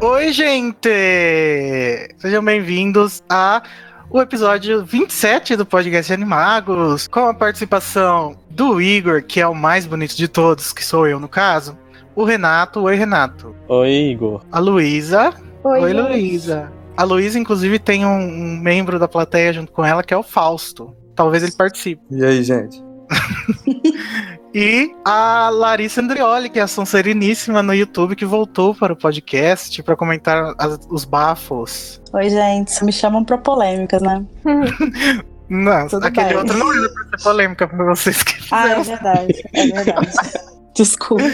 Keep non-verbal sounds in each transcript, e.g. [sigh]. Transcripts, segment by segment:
Oi, gente! Sejam bem-vindos a o episódio 27 do podcast Animagos, com a participação do Igor, que é o mais bonito de todos, que sou eu no caso, o Renato. Oi, Renato. Oi, Igor. A Luísa. Oi, Oi. Luísa. A Luísa, inclusive, tem um, um membro da plateia junto com ela, que é o Fausto. Talvez ele participe. E aí, gente? [laughs] E a Larissa Andrioli, que é a Sonsereníssima no YouTube, que voltou para o podcast para comentar as- os bafos. Oi, gente. Me chamam pra polêmicas, né? [laughs] Não, Tudo aquele bem. outro não era pra ser polêmica pra vocês que Ah, é verdade. É verdade. [laughs] Desculpa.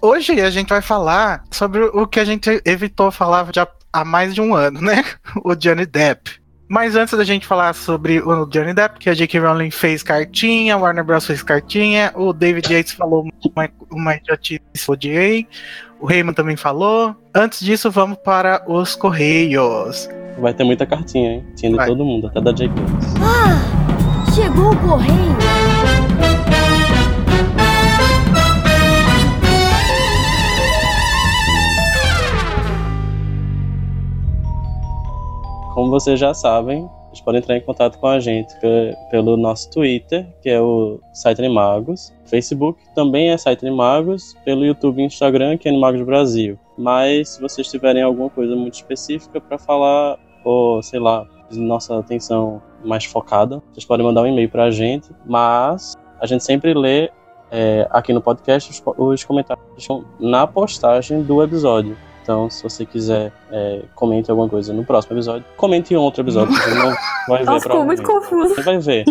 Hoje a gente vai falar sobre o que a gente evitou falar já há mais de um ano, né? [laughs] O Johnny Depp. Mas antes da gente falar sobre o Johnny Depp, que a J.K. Rowling fez cartinha, Warner Bros. fez cartinha, o David Yates falou uma, uma idiotice, odiei, o Raymond também falou. Antes disso, vamos para os Correios. Vai ter muita cartinha, hein? Tinha de todo mundo, até da J.K. Ah, chegou o correio. Como vocês já sabem, vocês podem entrar em contato com a gente pe- pelo nosso Twitter, que é o Site Animagos. Facebook também é Site Animagos, pelo YouTube e Instagram, que é Animagos Brasil. Mas se vocês tiverem alguma coisa muito específica para falar, ou sei lá, nossa atenção mais focada, vocês podem mandar um e-mail para a gente. Mas a gente sempre lê é, aqui no podcast os, os comentários na postagem do episódio. Então, se você quiser, é, comente alguma coisa no próximo episódio. Comente em outro episódio, você não vai ver Nossa, ficou muito confuso. Você vai ver.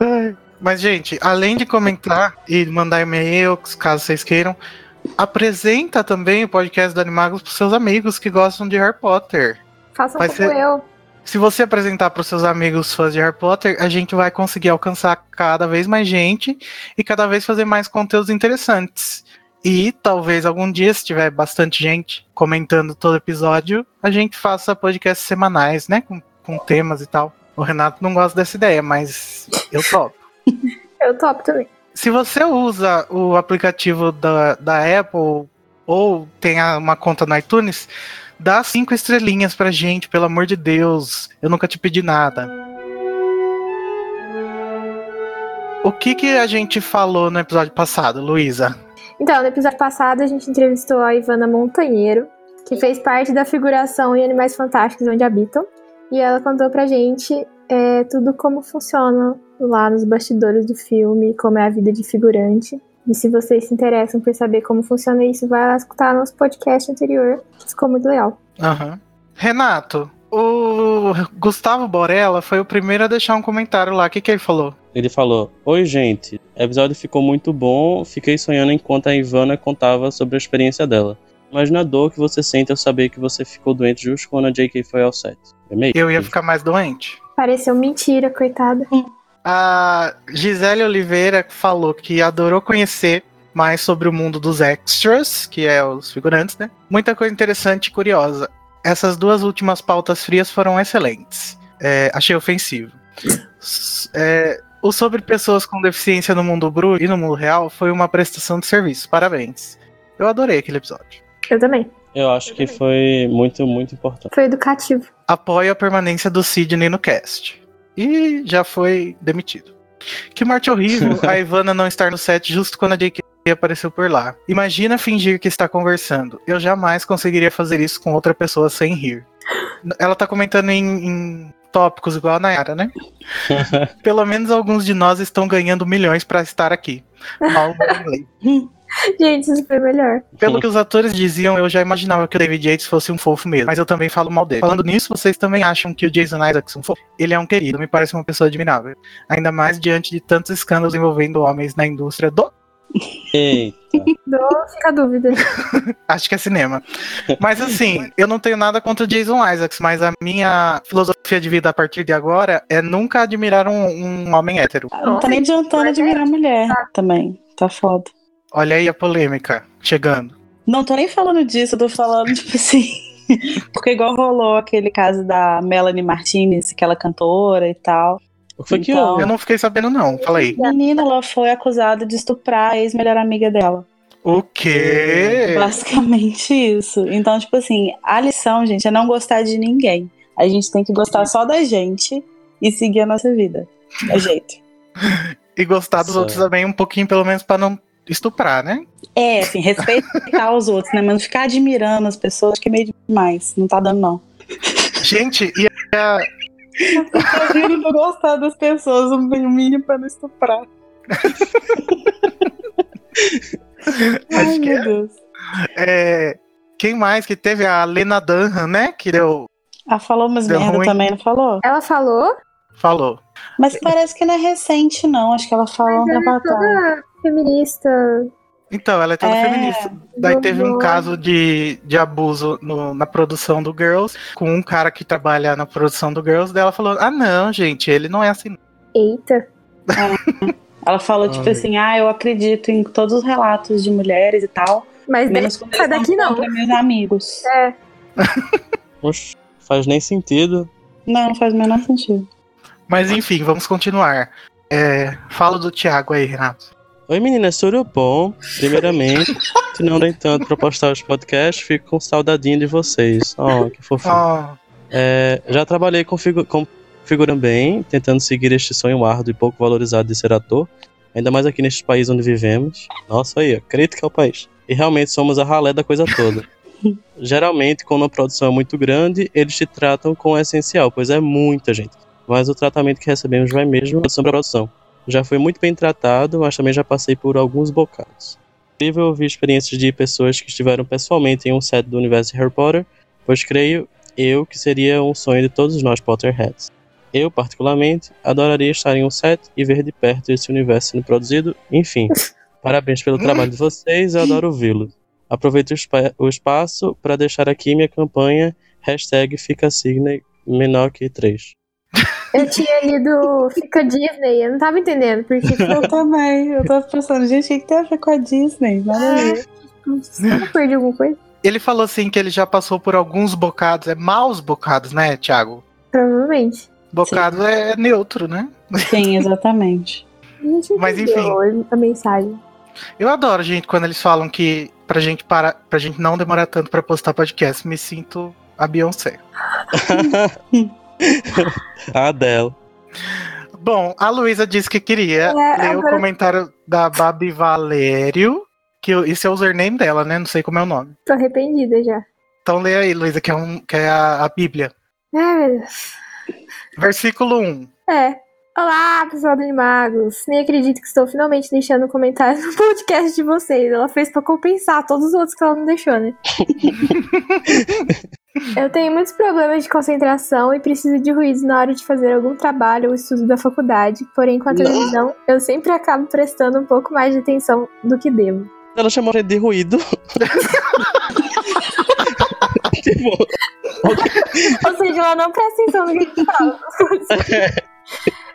[laughs] Mas, gente, além de comentar e mandar e-mail, caso vocês queiram, apresenta também o podcast do Animagos para seus amigos que gostam de Harry Potter. Faça Vai como ser- eu. Se você apresentar para os seus amigos fãs de Harry Potter, a gente vai conseguir alcançar cada vez mais gente e cada vez fazer mais conteúdos interessantes. E talvez algum dia, se tiver bastante gente comentando todo episódio, a gente faça podcasts semanais, né? Com, com temas e tal. O Renato não gosta dessa ideia, mas eu topo. [laughs] Eu topo também. Se você usa o aplicativo da, da Apple ou tem uma conta no iTunes, dá cinco estrelinhas pra gente, pelo amor de Deus. Eu nunca te pedi nada. O que, que a gente falou no episódio passado, Luísa? Então, no episódio passado, a gente entrevistou a Ivana Montanheiro, que fez parte da figuração em Animais Fantásticos Onde Habitam. E ela contou pra gente é, tudo como funciona lá nos bastidores do filme, como é a vida de figurante. E se vocês se interessam por saber como funciona isso, vai lá escutar nosso podcast anterior. que Ficou muito legal. Aham. Renato, o Gustavo Borella foi o primeiro a deixar um comentário lá. O que, que ele falou? Ele falou: Oi, gente. O episódio ficou muito bom. Fiquei sonhando enquanto a Ivana contava sobre a experiência dela. Imagina a dor que você sente ao saber que você ficou doente justo quando a JK foi ao set. É meio? Eu ia ficar mais doente. Pareceu mentira, coitada. A Gisele Oliveira falou que adorou conhecer mais sobre o mundo dos extras, que é os figurantes, né? Muita coisa interessante e curiosa. Essas duas últimas pautas frias foram excelentes. É, achei ofensivo. É, o sobre pessoas com deficiência no mundo bru e no mundo real foi uma prestação de serviço. Parabéns. Eu adorei aquele episódio. Eu também. Eu acho que foi muito, muito importante. Foi educativo. apoia a permanência do Sidney no cast. E já foi demitido. Que morte horrível [laughs] a Ivana não estar no set justo quando a JK apareceu por lá. Imagina fingir que está conversando. Eu jamais conseguiria fazer isso com outra pessoa sem rir. Ela tá comentando em, em tópicos igual a Nayara, né? [laughs] Pelo menos alguns de nós estão ganhando milhões pra estar aqui. Mal inglês. [laughs] Gente, isso foi melhor. Pelo que os atores diziam, eu já imaginava que o David Yates fosse um fofo mesmo, mas eu também falo mal dele. Falando nisso, vocês também acham que o Jason Isaacs é um fofo? Ele é um querido, me parece uma pessoa admirável. Ainda mais diante de tantos escândalos envolvendo homens na indústria do. Eita. [laughs] Fica a dúvida. [laughs] Acho que é cinema. Mas assim, eu não tenho nada contra o Jason Isaacs, mas a minha filosofia de vida a partir de agora é nunca admirar um, um homem hétero. Não tá nem adiantando admirar mulher também. Tá foda. Olha aí a polêmica chegando. Não tô nem falando disso, eu tô falando, [laughs] tipo assim. Porque igual rolou aquele caso da Melanie Martinez, aquela cantora e tal. O que foi que Então-? Eu não fiquei sabendo, não. Fala aí. Menina, ela foi acusada de estuprar a ex-melhor amiga dela. O quê? Basicamente isso. Então, tipo assim, a lição, gente, é não gostar de ninguém. A gente tem que gostar só da gente e seguir a nossa vida. É jeito. [laughs] E gostar dos Certo. outros também um pouquinho, pelo menos, pra não estuprar, né? É, assim, respeitar os outros, né? Mas não ficar admirando as pessoas, acho que é meio demais. Não tá dando, não. Gente, e a, Vendo não gostar das pessoas, o mínimo pra não estuprar. [laughs] Ai, meu é. Deus. é, quem mais que teve? A Lena Dunham, né? Que deu, Ah, falou umas Deu merda ruim. também, não falou? Ela falou, falou. Mas parece que não é recente, não. Acho que ela falou mas tempo ela é toda feminista. Então, ela é toda É. feminista. Daí teve um caso de, de abuso no- na produção do Girls, com um cara que trabalha na produção do Girls, daí ela falou: Ah, não, gente, ele não é assim. Eita. Ela falou, tipo Ai. assim, ah, eu acredito em todos os relatos de mulheres e tal. Mas Menos quando sai daqui não. meus amigos. É. [laughs] Oxe, faz nem sentido. Não, não faz o menor sentido. Mas enfim, vamos continuar. É, fala do Thiago aí, Renato. Oi meninas, tudo bom? Primeiramente, se não nem tanto pra postar os podcasts, fico com saudadinho de vocês. Oh, que fofinho. Ó, É, já trabalhei com, figu com figurando bem, tentando seguir este sonho árduo e pouco valorizado de ser ator, ainda mais aqui neste país onde vivemos. Nossa, aí, ó, crítica ao país. E realmente somos a ralé da coisa toda. Geralmente, quando a produção é muito grande, eles te tratam com o essencial, pois é muita gente. Mas o tratamento que recebemos vai mesmo sobre a produção. Já fui muito bem tratado, mas também já passei por alguns bocados. É incrível ouvir experiências de pessoas que estiveram pessoalmente em um set do universo de Harry Potter, pois creio eu que seria um sonho de todos nós Potterheads. Eu, particularmente, adoraria estar em um set e ver de perto esse universo sendo produzido. Enfim, [laughs] parabéns pelo trabalho de vocês, eu adoro ouvi-lo. Aproveito o, espa- o espaço para deixar aqui minha campanha hashtag fica Sidney menor que 3. Eu tinha lido Fica Disney, eu não tava entendendo, porque [laughs] Eu também. Eu tava pensando, gente, o que que tem a ver com a Disney? Nada a ver. eu perdi alguma coisa. ele falou assim que ele já passou por alguns bocados, é maus bocados, né, Thiago? Provavelmente. Bocado é neutro, né? Sim, exatamente. Mas entendeu a mensagem. Eu adoro, gente, quando eles falam que pra gente parar, pra gente não demorar tanto pra postar podcast, me sinto a Beyoncé. [laughs] a [laughs] Adele. Bom, a Luísa disse que queria É, ler o agora- comentário da Babi Valério, que esse é o username dela, né? Não sei como é o nome. Tô arrependida já. Então lê aí, Luísa, que é, um, que é a, a Bíblia. Ai, meu Deus. Versículo 1. É. Olá, pessoal do Animagos. Nem acredito que estou finalmente deixando um comentário no podcast de vocês. Ela fez pra compensar todos os outros que ela não deixou, né? [laughs] Eu tenho muitos problemas de concentração e preciso de ruídos na hora de fazer algum trabalho ou estudo da faculdade. Porém, com a televisão, eu sempre acabo prestando um pouco mais de atenção do que devo. Ela chamou de ruído. tipo, [laughs] Ou seja, ela não presta atenção no que fala.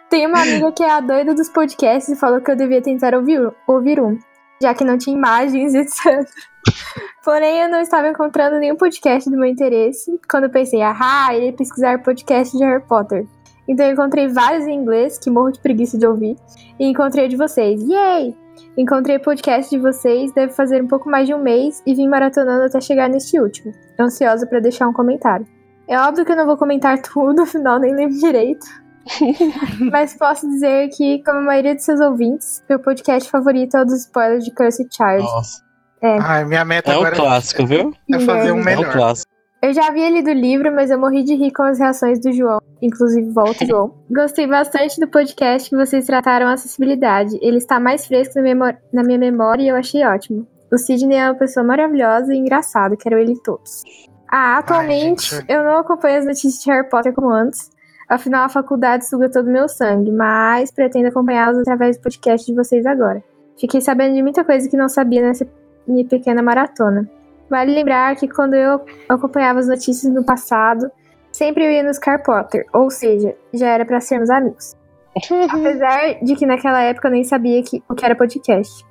Tem uma amiga que é a doida dos podcasts e falou que eu devia tentar ouvir, ouvir um, já que não tinha imagens, etc. [laughs] Porém, eu não estava encontrando nenhum podcast do meu interesse quando pensei, ah, irei pesquisar podcast de Harry Potter. Então eu encontrei vários em inglês, que morro de preguiça de ouvir, e encontrei de vocês. Yay! Encontrei podcast de vocês, deve fazer um pouco mais de um mês, e vim maratonando até chegar neste último. Ansiosa para deixar um comentário. É óbvio que eu não vou comentar tudo, [laughs] afinal nem lembro direito. Mas posso dizer que, como a maioria de seus ouvintes, meu podcast favorito é o dos spoilers de Cursed Child. nossa. Ai, minha meta É agora clássico, viu? é fazer um É um melhor. clássico. Eu já havia lido o livro, mas eu morri de rir com as reações do João, inclusive volta João. [laughs] Gostei bastante do podcast que vocês trataram a acessibilidade. Ele está mais fresco na, na minha memória e eu achei ótimo. O Sidney é uma pessoa maravilhosa e engraçado, quero ele todos. Ah, atualmente gente. eu não acompanho as notícias de Harry Potter como antes. Afinal, a faculdade suga todo o meu sangue, mas pretendo acompanhá-las através do podcast de vocês agora. Fiquei sabendo de muita coisa que não sabia nessa minha pequena maratona. Vale lembrar que quando eu acompanhava as notícias no passado, sempre eu ia nos Car Potter, ou seja, já era pra sermos amigos. [laughs] Apesar de que naquela época eu nem sabia que, o que era podcast.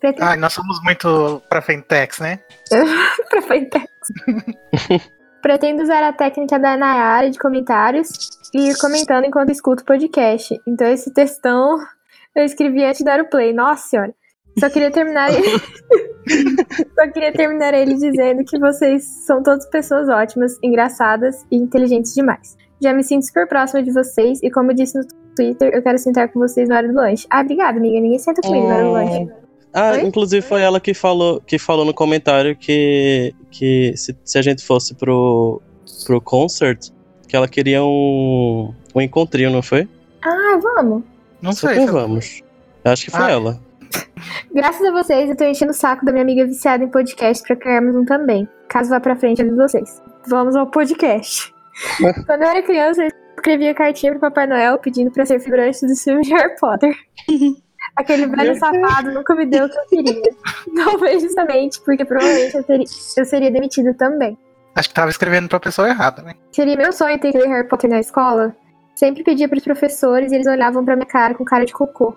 Pretendo, Ai, nós somos muito pra Fentex, né? [laughs] pra Frentex. [laughs] Pretendo usar a técnica da Nayara de comentários e ir comentando enquanto escuto o podcast. Então esse textão [laughs] eu escrevi antes de dar o play. Nossa senhora. Só queria terminar ele. [laughs] Só queria terminar ele dizendo que vocês são todas pessoas ótimas, engraçadas e inteligentes demais. Já me sinto super próxima de vocês e como eu disse no Twitter, eu quero sentar com vocês na hora do lanche. Ah, obrigada, amiga. Ninguém senta comigo na hora do lanche. Ah, Oi? inclusive foi ela que falou, que falou no comentário que, que se, se a gente fosse pro, pro concert, que ela queria um, um encontrinho, não foi? Ah, vamos. Não sei. Super se- vamos. Acho que foi Ah. ela. [laughs] Graças a vocês, eu tô enchendo o saco da minha amiga viciada em podcast pra criarmos um também. Caso vá pra frente, de vocês. Vamos ao podcast. [laughs] Quando eu era criança, eu escrevia cartinha pro Papai Noel pedindo pra ser figurante dos filmes de Harry Potter. [laughs] Aquele velho safado nunca me deu o que eu queria. [laughs] Talvez justamente porque provavelmente eu, teria- eu seria demitida também. Acho que tava escrevendo pra pessoa errada, né? Seria meu sonho ter que ler Harry Potter na escola. Sempre pedia pros professores e eles olhavam pra minha cara com cara de cocô.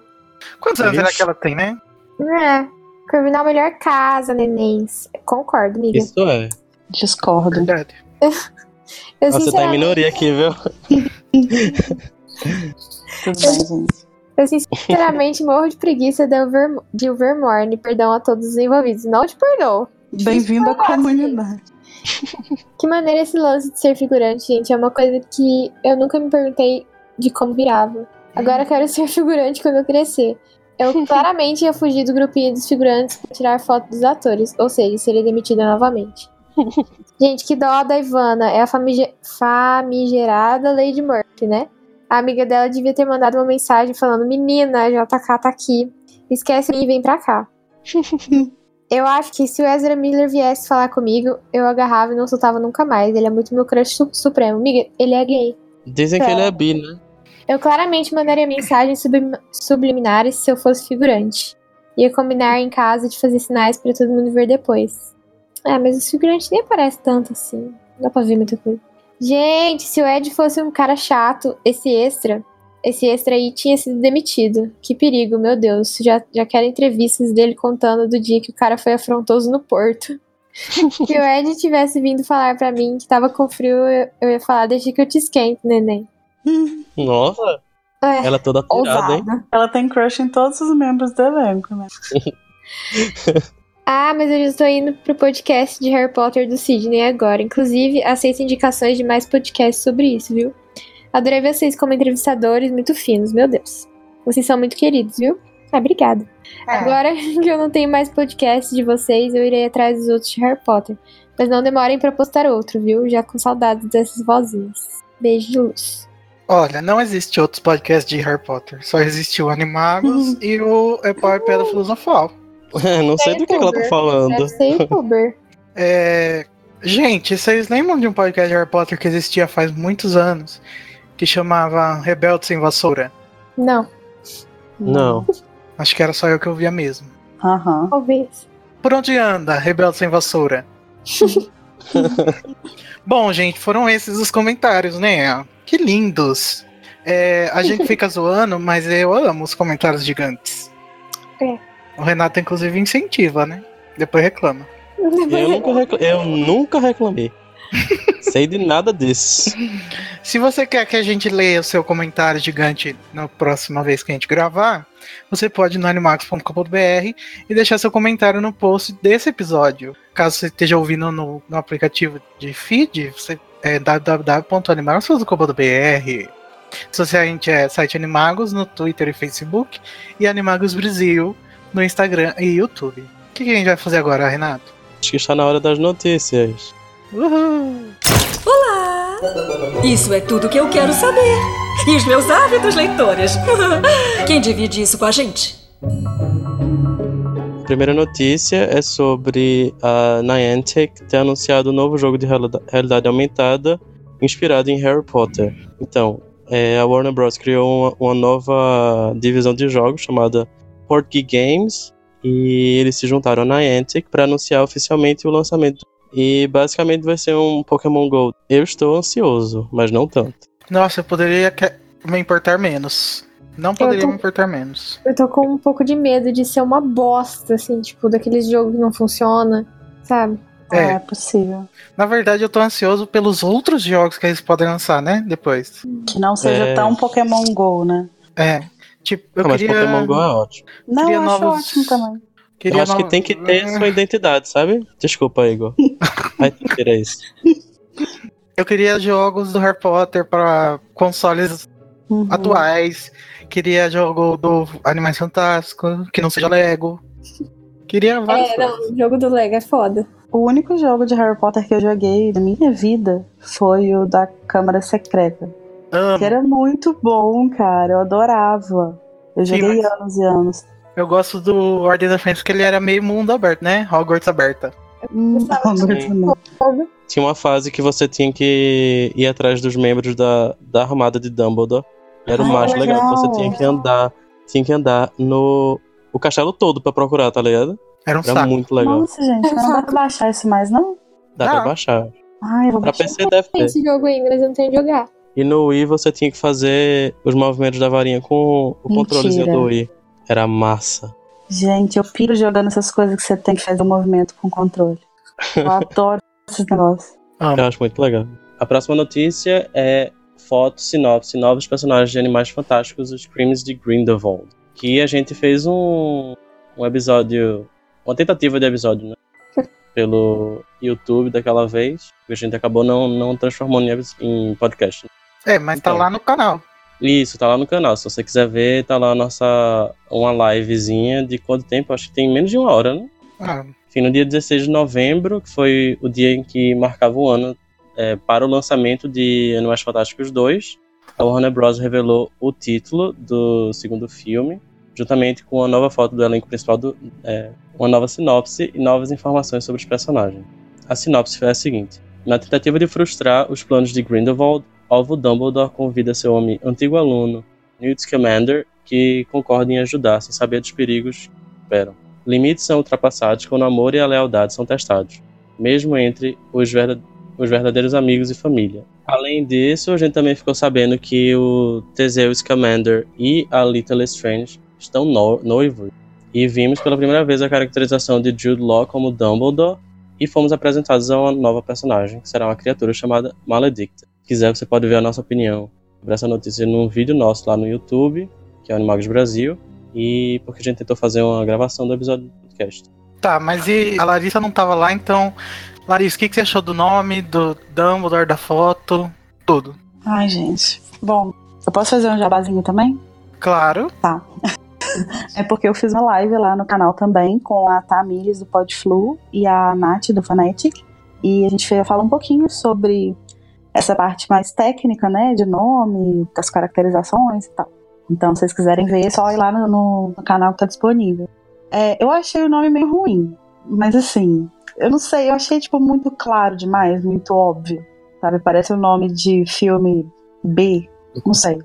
Quantos anos será que ela tem, né? É, Corvinal melhor casa, nenéns. Concordo, amiga. Isso é. Discordo. Verdade. [laughs] Eu, Nossa, você tá em minoria aqui, viu? Tudo bem, gente. Eu sinceramente [laughs] morro de preguiça de, Over, de Overmorne. Perdão a todos os envolvidos. Não te perdoo. Bem-vindo à comunidade. [laughs] Que maneira esse lance de ser figurante, gente. É uma coisa que eu nunca me perguntei de como virava. Agora eu quero ser [laughs] figurante quando eu crescer. Eu claramente ia fugir do grupinho dos figurantes pra tirar foto dos atores. Ou seja, seria demitida novamente. Gente, que dó da Ivana. É a famige- famigerada Lady Murphy, né? A amiga dela devia ter mandado uma mensagem falando: Menina, a JK tá aqui. Esquece e vem pra cá. [laughs] eu acho que se o Ezra Miller viesse falar comigo, eu agarrava e não soltava nunca mais. Ele é muito meu crush su- supremo. Amiga, ele é gay. Dizem que ele é bi, né? Eu claramente mandaria mensagens sublim- subliminares se eu fosse figurante. Ia combinar em casa de fazer sinais pra todo mundo ver depois. Ah, mas os figurantes nem aparecem tanto assim. Não dá pra ver muita coisa. Gente, se o Ed fosse um cara chato, esse extra, esse extra aí tinha sido demitido. Que perigo, meu Deus. Já, já quero entrevistas dele contando do dia que o cara foi afrontoso no porto. [laughs] Se o Ed tivesse vindo falar pra mim que tava com frio, eu, eu ia falar, deixa que eu te esquento, neném. Nossa, É, ela toda tirada, hein? Ela tem crush em todos os membros do elenco, né? [laughs] Ah, mas eu já estou indo pro podcast de Harry Potter do Sidney agora. Inclusive, aceito indicações de mais podcasts sobre isso, viu? Adorei vocês como entrevistadores muito finos, meu Deus. Vocês são muito queridos, viu? Ah, obrigada. Agora [laughs] que eu não tenho mais podcast de vocês, eu irei atrás dos outros de Harry Potter. Mas não demorem pra postar outro, viu? Já com saudades dessas vozinhas. Beijo de luz. Olha, não existe outros podcasts de Harry Potter. Só existe o Animagos [laughs] e o É Pau e Pedra Filosofal. [laughs] Não sei do que ela tá falando. Youtuber. [laughs] É... Gente, vocês lembram de um podcast de Harry Potter que existia faz muitos anos? Que chamava Rebelde Sem Vassoura? Não, Não. [laughs] Acho que era só eu que ouvia mesmo. Aham. talvez. Por onde anda, Rebelde Sem Vassoura? Bom, gente, foram esses os comentários, né? Que lindos. É, a gente fica zoando, mas eu amo os comentários gigantes. É. O Renato, inclusive, incentiva, né? Depois reclama. Eu nunca, recla- eu nunca reclamei. [laughs] Sei de nada disso. Se você quer que a gente leia o seu comentário gigante na próxima vez que a gente gravar, você pode ir no animax.com.br e deixar seu comentário no post desse episódio. Caso você esteja ouvindo no, no aplicativo de feed, você é www.animagos.com.br. Se você a gente é site Animagos no Twitter e Facebook e Animagos Brasil no Instagram e YouTube. O que, que a gente vai fazer agora, Renato? Acho que está na hora das notícias. Uhul! Isso é tudo que eu quero saber. E os meus ávidos leitores. [laughs] Quem divide isso com a gente? A primeira notícia é sobre a Niantic ter anunciado um novo jogo de realida- realidade aumentada inspirado em Harry Potter. Então, é, a Warner Bros. criou uma, uma nova divisão de jogos chamada Portgeek Games e eles se juntaram à Niantic para anunciar oficialmente o lançamento. E basicamente vai ser um Pokémon Go. Eu estou ansioso, mas não tanto. Nossa, eu poderia me importar menos. Não poderia tô- me importar menos. Eu tô com um pouco de medo de ser uma bosta, assim, tipo, daqueles jogos que não funciona, sabe? É, É. é possível. Na verdade, eu tô ansioso pelos outros jogos que eles podem lançar, né? Depois. Que não seja É. tão Pokémon GO, né? É. Tipo, eu Não, mas queria. Pokémon Go é ótimo. Não, Queria eu acho novos- ótimo também. queria Eu acho que no- tem que ter [laughs] sua identidade, sabe? Desculpa, Igor. [laughs] Vai ter isso. Eu queria jogos do Harry Potter para consoles Uhum. atuais. Queria jogo do Animais Fantásticos, que não seja Lego. Queria vários. É, não, o jogo do Lego é foda. O único jogo de Harry Potter que eu joguei na minha vida foi o da Câmara Secreta. Amo. Que era muito bom, cara. Eu adorava. Eu Sim, joguei mas- anos e anos. Eu gosto do Ordem da Fênix, que ele era meio mundo aberto, né? Hogwarts aberta. Hum, não. Tinha uma fase que você tinha que ir atrás dos membros da, da armada de Dumbledore. Era o Ah, mais legal, que você legal. tinha que andar. Tinha que andar no. O castelo todo pra procurar, tá ligado? Era um Era saco. muito legal. Nossa, gente, não dá pra baixar isso mais, não? Dá Dá. pra baixar. Ai, eu vou Pra baixar. PC deve ter. esse jogo ainda, mas eu não tenho que jogar. E no Wii você tinha que fazer os movimentos da varinha com o Mentira. controlezinho do Wii. Era massa. Gente, eu piro jogando essas coisas que você tem que fazer o movimento com controle. Eu [laughs] adoro esses negócios. Amo. Eu acho muito legal. A próxima notícia é foto, sinopse, novos personagens de Animais Fantásticos, os Crimes de Grindelwald. Que a gente fez um, um episódio, uma tentativa de episódio, né? Pelo YouTube daquela vez, que a gente acabou não, não transformando em, podcast. É, mas tá Então. lá no canal. Isso, tá lá no canal. Se você quiser ver, tá lá a nossa uma livezinha de quanto tempo? Acho que tem menos de uma hora, né? Ah, Enfim, no dia 16 de novembro, que foi o dia em que marcava o ano é, para o lançamento de Animais Fantásticos 2, a Warner Bros. revelou o título do segundo filme, juntamente com uma nova foto do elenco principal, do, é, uma nova sinopse e novas informações sobre os personagens. A sinopse foi a seguinte: Na tentativa de frustrar os planos de Grindelwald, Alvo Dumbledore convida seu homem antigo aluno, Newt Scamander, que concorda em ajudar sem saber dos perigos que esperam. Limites são ultrapassados quando o amor e a lealdade são testados, mesmo entre os, os verdadeiros amigos e família. Além disso, a gente também ficou sabendo que o Teseu Scamander e a Little Strange estão no noivos. E vimos pela primeira vez a caracterização de Jude Law como Dumbledore e fomos apresentados a uma nova personagem, que será uma criatura chamada Maledicta. Se quiser, você pode ver a nossa opinião sobre essa notícia num vídeo nosso lá no YouTube, que é o Animagos Brasil, e porque a gente tentou fazer uma gravação do episódio do podcast. Tá, mas e a Larissa não tava lá, então. Larissa, o que, que você achou do nome, do Dumbledore, da foto? Tudo. Ai, gente. Bom, eu posso fazer um jabazinho também? Claro. [laughs] É porque eu fiz uma live lá no canal também com a Tamires do Podflu e a Nath do Fanatic. E a gente veio falar um pouquinho sobre essa parte mais técnica, né? De nome, das caracterizações e tal. Então, se vocês quiserem ver, é só ir lá no, no- no canal que tá disponível. É, eu achei o nome meio ruim. Mas assim, eu não sei, eu achei tipo muito claro demais, muito óbvio. Sabe? Parece o nome de filme B. Não sei.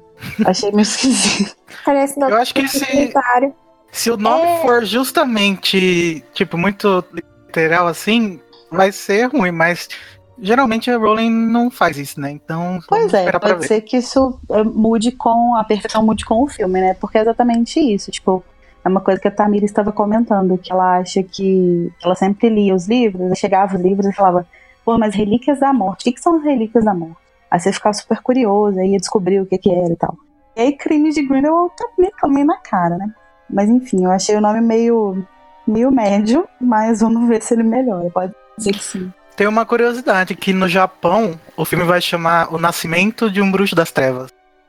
Achei meio [laughs] esquisito. Parece Eu acho que documentário. Se o nome É. for justamente, tipo, muito literal assim, vai ser ruim, mas geralmente a Rowling não faz isso, né? Então, Pois é, pode ser que isso eh, mude com a perfeição mude com o filme, né? Porque é exatamente isso. Tipo, é uma coisa que a Tamira estava comentando, que ela acha que ela sempre lia os livros, chegava os livros e falava, pô, mas relíquias da morte, o que, que são as relíquias da morte? Aí você ficava super curioso, aí ia descobrir o que que era e tal. E aí Crimes de Grindelwald tá meio, meio na cara, né? Mas enfim, eu achei o nome meio, meio médio, mas vamos ver se ele melhora. Pode ser que sim. Tem uma curiosidade, que no Japão o filme vai chamar O Nascimento de um Bruxo das Trevas. [laughs]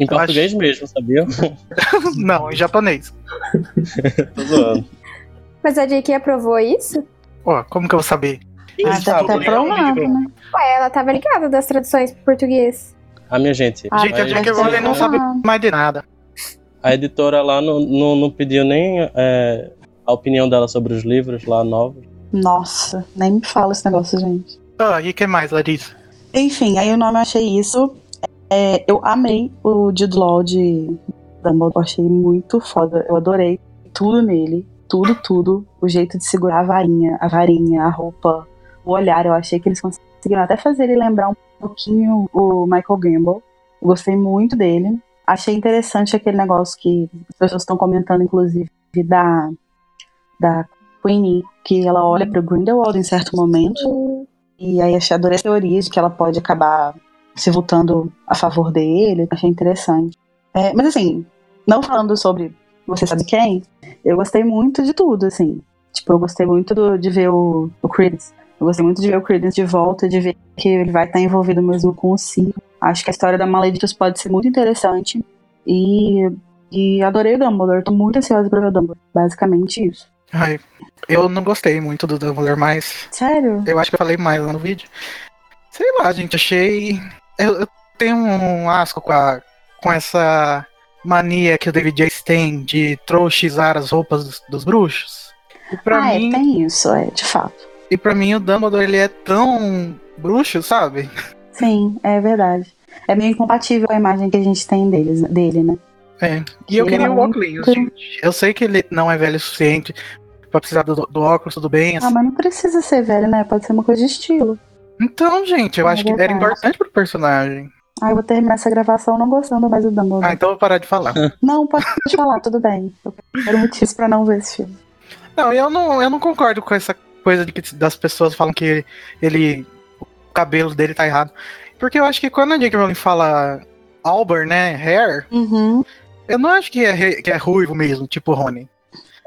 Em português mesmo, sabia? [laughs] não, em japonês. [laughs] Tô zoando. Mas a JK aprovou isso? Ó, como que eu vou saber? Ah, Isso, deve ter legal, aprovado, amigo. né? Ué, ela tava ligada das traduções pro português. Ah, minha gente, Ah, Gente, a J.K. Rowling não sabe mais de nada. a editora lá não, não, não pediu nem é, a opinião dela sobre os livros lá novos. Nossa, nem me fala esse negócio, gente. Ah, e o que mais, Larissa? Enfim, aí o nome eu achei isso. É, eu amei o Jude Law de Dumbledore eu achei muito foda. Eu adorei tudo nele. Tudo, tudo. O jeito de segurar a varinha, a varinha, a roupa, o olhar. Eu achei que eles conseguiram até fazer ele lembrar um pouquinho o Michael Gambon. Eu gostei muito dele. Achei interessante aquele negócio que as pessoas estão comentando, inclusive, da, da Queenie, que ela olha para Grindelwald em certo momento. E aí achei adorei a teoria de que ela pode acabar se voltando a favor dele. Achei interessante. É, mas assim, não falando sobre você sabe quem, eu gostei muito de tudo, assim. Tipo, eu gostei muito do, de ver o, o Credence. Eu gostei muito de ver o Credence de volta, de ver que ele vai estar envolvido mesmo com o Ciro. Acho que a história da Maledictus pode ser muito interessante. E, e adorei o Dumbledore. Tô muito ansiosa pra ver o Dumbledore. Basicamente isso. Ai, eu não gostei muito do Dumbledore, mas. Sério? Eu acho que eu falei mais lá no vídeo. Sei lá, gente, achei. Eu, eu tenho um asco com, a, com essa mania que o David Jace tem de trouxizar as roupas dos, dos bruxos. E pra ah, é, mim, é, tem isso, é, de fato. E pra mim o Dumbledore ele é tão bruxo, sabe? Sim, é verdade. É meio incompatível a imagem que a gente tem deles, dele, né? É. E eu queria é o óculos, gente. Eu sei que ele não é velho o suficiente pra precisar do, do óculos, tudo bem. Assim. Ah, mas não precisa ser velho, né? Pode ser uma coisa de estilo. Então, gente, eu é acho verdade. que era importante pro personagem. Ah, eu vou terminar essa gravação não gostando mais do Dumbledore. Ah, então eu vou parar de falar. [laughs] não, pode falar, tudo bem. Eu quero motivos pra não ver esse filme. Não, eu não, eu não concordo com essa coisa de que das pessoas falam que ele, ele o cabelo dele tá errado. Porque eu acho que quando a J.K. Rowling fala Auburn, né, hair, uhum. Eu não acho que é, que é ruivo mesmo, tipo Rony.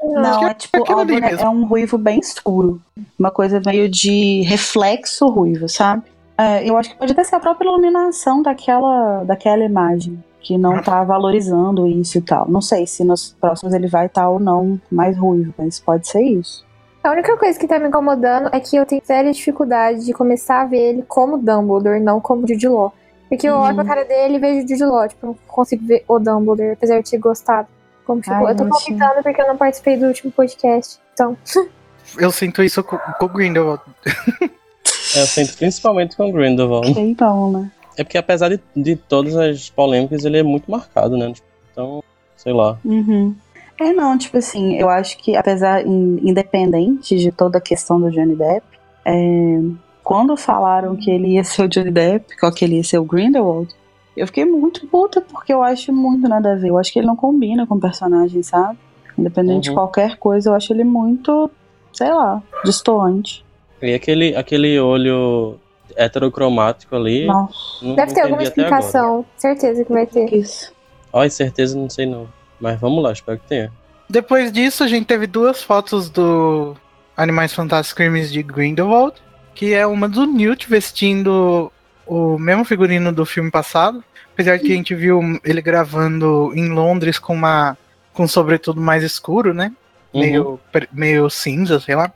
Não, é, é tipo, Auburn é um ruivo bem escuro. Uma coisa meio de reflexo ruivo, sabe? É, eu acho que pode até ser a própria iluminação daquela, daquela imagem, que não tá valorizando isso e tal. Não sei se nos próximos ele vai estar tá ou não mais ruivo, mas pode ser isso. A única coisa que tá me incomodando é que eu tenho séria dificuldade de começar a ver ele como Dumbledore, não como Jude Law. Porque eu olho pra uhum. cara dele e vejo o Jude Law, tipo, não consigo ver o Dumbledore, apesar de ter gostado. Como ficou. Ai, eu tô comentando porque eu não participei do último podcast, então... [laughs] Eu sinto isso com, com o Grindelwald. É, [laughs] eu sinto principalmente com o Grindelwald. Então, né? É porque apesar de, de todas as polêmicas, ele é muito marcado, né? Então, sei lá. Uhum. É, não, tipo assim, eu acho que apesar, independente de toda a questão do Johnny Depp, é, quando falaram que ele ia ser o Johnny Depp, que ele ia ser o Grindelwald, eu fiquei muito puta, porque eu acho muito nada a ver. Eu acho que ele não combina com o personagem, sabe? Independente uhum. de qualquer coisa, eu acho ele muito, sei lá, distoante. E aquele, aquele olho heterocromático ali. Nossa. Deve ter alguma explicação. Certeza que vai ter. Isso. Ai, certeza não sei não. Mas vamos lá, espero que tenha. Depois disso, a gente teve duas fotos do Animais Fantásticos Crimes de Grindelwald, que é uma do Newt vestindo o mesmo figurino do filme passado. Apesar de que a gente viu ele gravando em Londres com uma com um sobretudo mais escuro, né? Uhum. Meio, meio cinza, sei lá.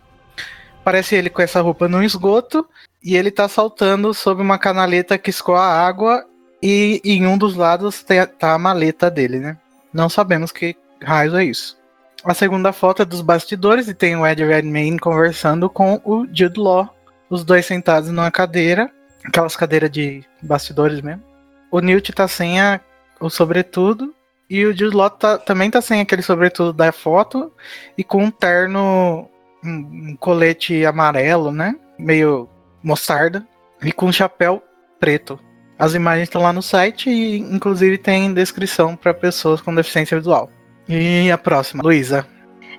Aparece ele com essa roupa no esgoto e ele tá saltando sobre uma canaleta que escoa água e em um dos lados tem, tá a maleta dele, né? Não sabemos que raios é isso. A segunda foto é dos bastidores e tem o Ed Redmayne conversando com o Jude Law, os dois sentados numa cadeira, aquelas cadeiras de bastidores mesmo. O Newt tá sem a, o sobretudo e o Jude Law tá, também tá sem aquele sobretudo da foto e com um terno um, um colete amarelo, né? Meio mostarda. E com um chapéu preto. As imagens estão lá no site e, inclusive, tem descrição para pessoas com deficiência visual. E a próxima, Luísa.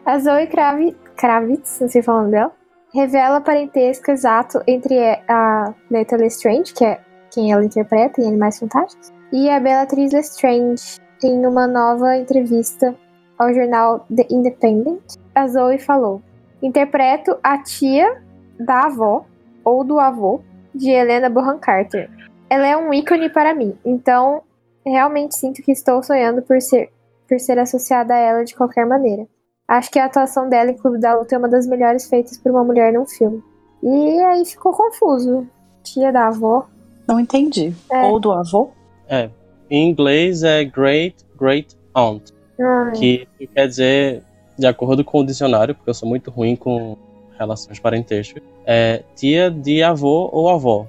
A Zoe Kravi, Kravitz, não sei falando dela, revela parentesco exato entre a Neta Lestrange, que é quem ela interpreta em Animais Fantásticos, e a Bellatrix Lestrange em uma nova entrevista ao jornal The Independent. A Zoe falou: Interpreto a tia da avó ou do avô de Helena Bonham Carter. Ela é um ícone para mim, então realmente sinto que estou sonhando por ser, por ser associada a ela de qualquer maneira. Acho que a atuação dela em Clube da Luta é uma das melhores feitas por uma mulher num filme. E aí ficou confuso. Tia da avó. Não entendi. É. Ou do avô? É. Em inglês é great great aunt. Ai. Que quer dizer de acordo com o dicionário, porque eu sou muito ruim com relações parentescas, é tia de avô ou avó.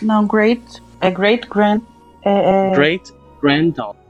Não, great. É great grand. É, é... Great granddaughter.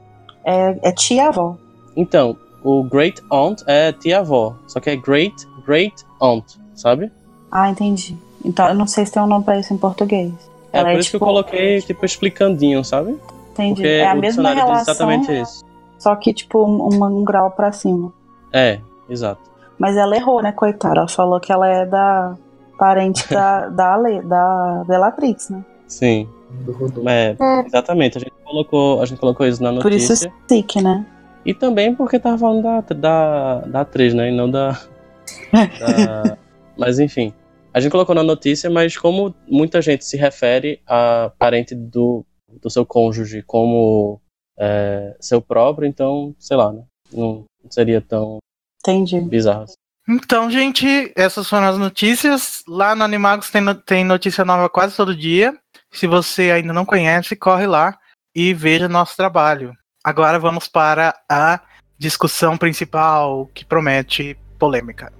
é, é tia-avó. Então, o great aunt é tia-avó, só que é great great aunt, sabe? Ah, entendi. Então eu não sei se tem um nome pra isso em português. É Ela por é, isso que eu tipo- coloquei, tipo, explicandinho, sabe? Entendi. Porque é a o mesma relação, exatamente isso. só que tipo um, um grau pra cima. É, exato. Mas ela errou, né, coitada? Ela falou que ela é da parente da, [laughs] da, Ale, da Bellatrix, né? Sim. Do Rodolfo. É, É. exatamente. A gente colocou, a gente colocou isso na Por isso notícia. sick, né? E também porque tava falando da, da, da atriz, né? E não da, [laughs] da- Mas enfim. A gente colocou na notícia, mas como muita gente se refere a parente do, do seu cônjuge como é, seu próprio, então, sei lá, né? Não seria tão Entendi. bizarro. assim. Então, gente, essas foram as notícias. Lá no Animagos tem, no- tem notícia nova quase todo dia. Se você ainda não conhece, corre lá e veja nosso trabalho. Agora vamos para a discussão principal que promete polêmica.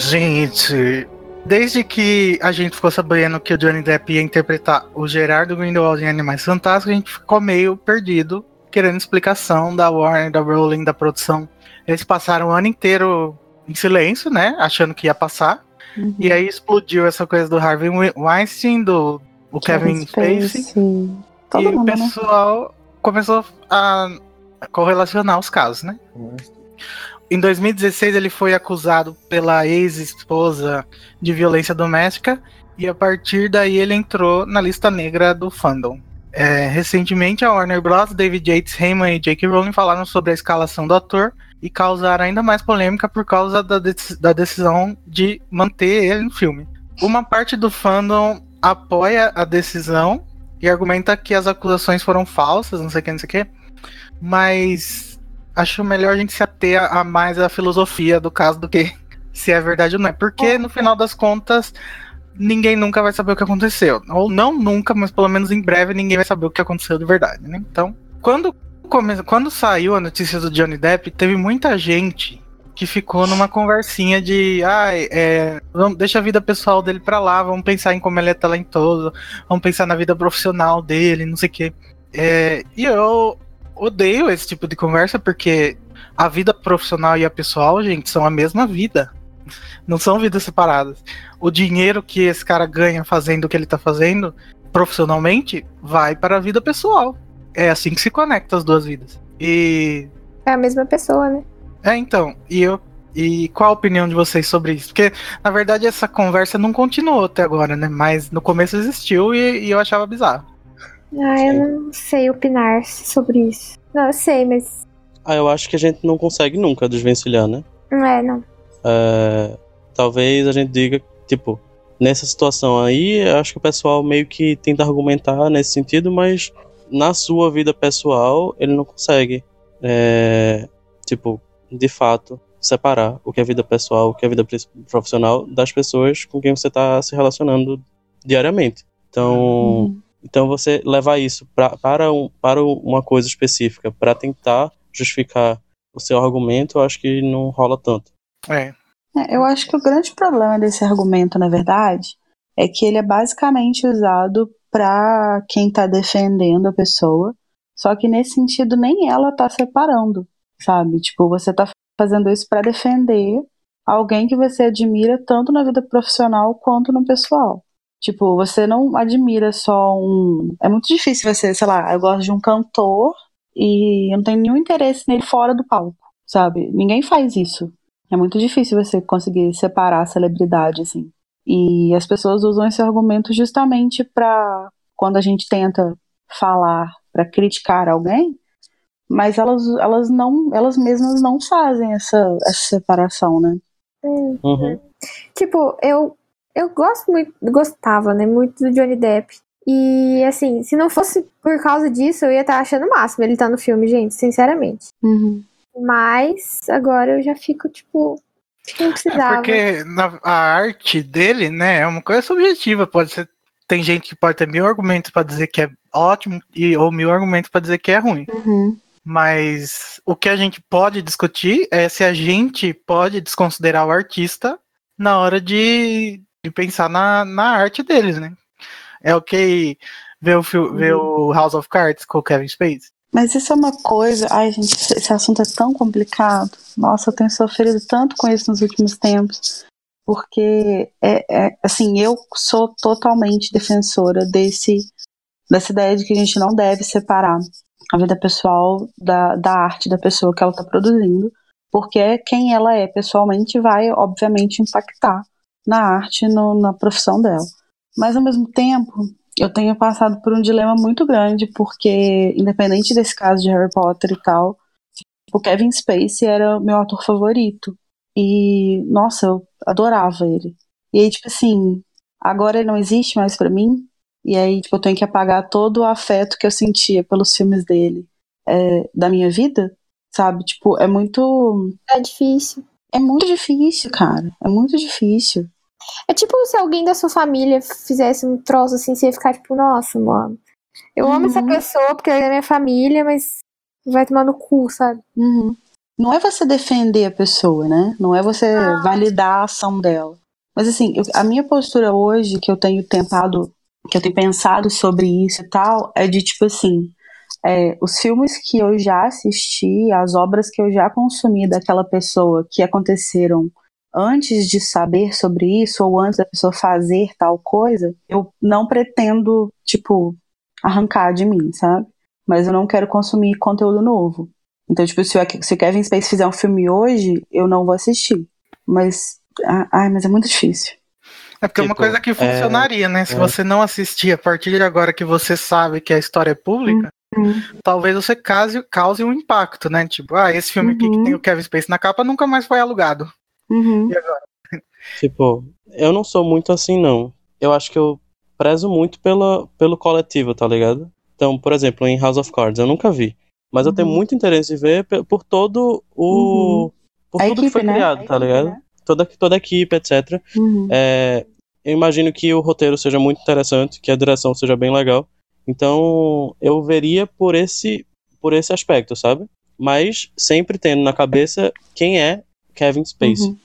Gente, desde que a gente ficou sabendo que o Johnny Depp ia interpretar o Gerardo Grindelwald em Animais Fantásticos, a gente ficou meio perdido, querendo explicação da Warner, da Rowling, da produção. Eles passaram o ano inteiro em silêncio, né, achando que ia passar. Uhum. E aí explodiu essa coisa do Harvey Weinstein, do o Kevin Spacey. Todo e o mundo, né? pessoal começou a correlacionar os casos, né? Em 2016 ele foi acusado pela ex-esposa de violência doméstica e a partir daí ele entrou na lista negra do fandom. É, recentemente a Warner Bros, David Yates, Heyman e J.K. Rowling falaram sobre a escalação do ator e causaram ainda mais polêmica por causa da, deci- da decisão de manter ele no filme. Uma parte do fandom apoia a decisão e argumenta que as acusações foram falsas, não sei o que, não sei o que, mas acho melhor a gente se ater a mais a filosofia do caso do que [laughs] se é verdade ou não é. Porque no final das contas, ninguém nunca vai saber o que aconteceu. Ou não nunca, mas pelo menos em breve ninguém vai saber o que aconteceu de verdade, né? Então, quando, come... quando saiu a notícia do Johnny Depp, teve muita gente que ficou numa conversinha de ai, é, vamos, deixa a vida pessoal dele pra lá, vamos pensar em como ele é talentoso, vamos pensar na vida profissional dele, não sei o quê. É, e eu odeio esse tipo de conversa porque a vida profissional e a pessoal, gente, são a mesma vida. Não são vidas separadas. O dinheiro que esse cara ganha fazendo o que ele tá fazendo profissionalmente vai para a vida pessoal. É assim que se conecta as duas vidas. E É a mesma pessoa, né? é, então, e eu. E qual a opinião de vocês sobre isso? Porque, na verdade, essa conversa não continuou até agora, né? Mas no começo existiu e, e eu achava bizarro. Ah, eu não sei opinar sobre isso. Não, eu sei, mas. Ah, eu acho que a gente não consegue nunca desvencilhar, né? Não é, não. É, talvez a gente diga, tipo, nessa situação aí, eu acho que o pessoal meio que tenta argumentar nesse sentido, mas na sua vida pessoal ele não consegue, é, tipo, de fato, separar o que é vida pessoal, o que é vida profissional das pessoas com quem você está se relacionando diariamente. Então, Uhum. Então você levar isso pra, para, um, para uma coisa específica, para tentar justificar o seu argumento, eu acho que não rola tanto. É. É, Eu acho que o grande problema desse argumento, na verdade, é que ele é basicamente usado para quem tá defendendo a pessoa, só que nesse sentido nem ela tá separando, sabe? Tipo, você tá fazendo isso para defender alguém que você admira tanto na vida profissional quanto no pessoal. Tipo, você não admira só um. É muito difícil você, sei lá, eu gosto de um cantor e eu não tenho nenhum interesse nele fora do palco, sabe? Ninguém faz isso. É muito difícil você conseguir separar a celebridade, assim. E as pessoas usam esse argumento justamente para quando a gente tenta falar para criticar alguém, mas elas, elas não, elas mesmas não fazem essa, essa separação, né? Uhum. Tipo, eu, eu gosto muito, gostava, né, muito do Johnny Depp. E, assim, se não fosse por causa disso, eu ia estar achando o máximo ele tá no filme, gente, sinceramente. Uhum. Mas agora eu já fico, tipo. Não precisava. É porque na- a arte dele, né, é uma coisa subjetiva. Pode ser. Tem gente que pode ter mil argumentos pra dizer que é ótimo e ou mil argumentos pra dizer que é ruim. Uhum. Mas o que a gente pode discutir é se a gente pode desconsiderar o artista na hora de, de pensar na, na arte deles, né? É o que ver o, fil- ver o House of Cards com o Kevin Spacey. Mas isso é uma coisa. Ai, gente, esse esse assunto é tão complicado. Nossa, eu tenho sofrido tanto com isso nos últimos tempos. Porque, é, é, assim, eu sou totalmente defensora desse, dessa ideia de que a gente não deve separar a vida pessoal da, da arte da pessoa que ela está produzindo. Porque quem ela é pessoalmente vai, obviamente, impactar na arte, no, na profissão dela. Mas, ao mesmo tempo, eu tenho passado por um dilema muito grande, porque, independente desse caso de Harry Potter e tal, o Kevin Spacey era o meu ator favorito. E, nossa, eu adorava ele. E aí, tipo assim, agora ele não existe mais pra mim. E aí, tipo, eu tenho que apagar todo o afeto que eu sentia pelos filmes dele é, da minha vida, sabe? Tipo, é muito. É difícil. É muito difícil, cara. É muito difícil. É tipo se alguém da sua família fizesse um troço assim, você ia ficar tipo, nossa, mano. Eu amo essa Uhum. pessoa porque ela é da minha família, mas vai tomar no cu, sabe? Uhum. Não é você defender a pessoa, né? Não é você validar a ação dela. Mas assim, eu- a minha postura hoje, que eu tenho tentado, que eu tenho pensado sobre isso e tal, é de tipo assim, é, os filmes que eu já assisti, as obras que eu já consumi daquela pessoa que aconteceram antes de saber sobre isso ou antes da pessoa fazer tal coisa, eu não pretendo, tipo, arrancar de mim, sabe? Mas eu não quero consumir conteúdo novo. Então, tipo, se o, se o Kevin Spacey fizer um filme hoje, eu não vou assistir. Mas, ai, mas é muito difícil. É porque é uma Tipo, coisa que funcionaria, né? Se é. você não assistir a partir de agora que você sabe que a história é pública, Uhum. talvez você cause, cause um impacto, né? Tipo, ah, esse filme aqui que Uhum. tem o Kevin Spacey na capa nunca mais foi alugado. Uhum. E agora? Tipo, eu não sou muito assim, não. Eu acho que eu prezo muito pela, pelo coletivo, tá ligado? Então, por exemplo, em House of Cards, eu nunca vi. Mas eu tenho Uhum. muito interesse em ver por todo o. Uhum. Por A tudo que equipe, foi né? criado, A tá equipe, ligado? né? Toda, toda a equipe, etc. Uhum. É, eu imagino que o roteiro seja muito interessante, que a direção seja bem legal. Então, eu veria por esse, por esse aspecto, sabe? Mas sempre tendo na cabeça quem é Kevin Spacey. Uhum.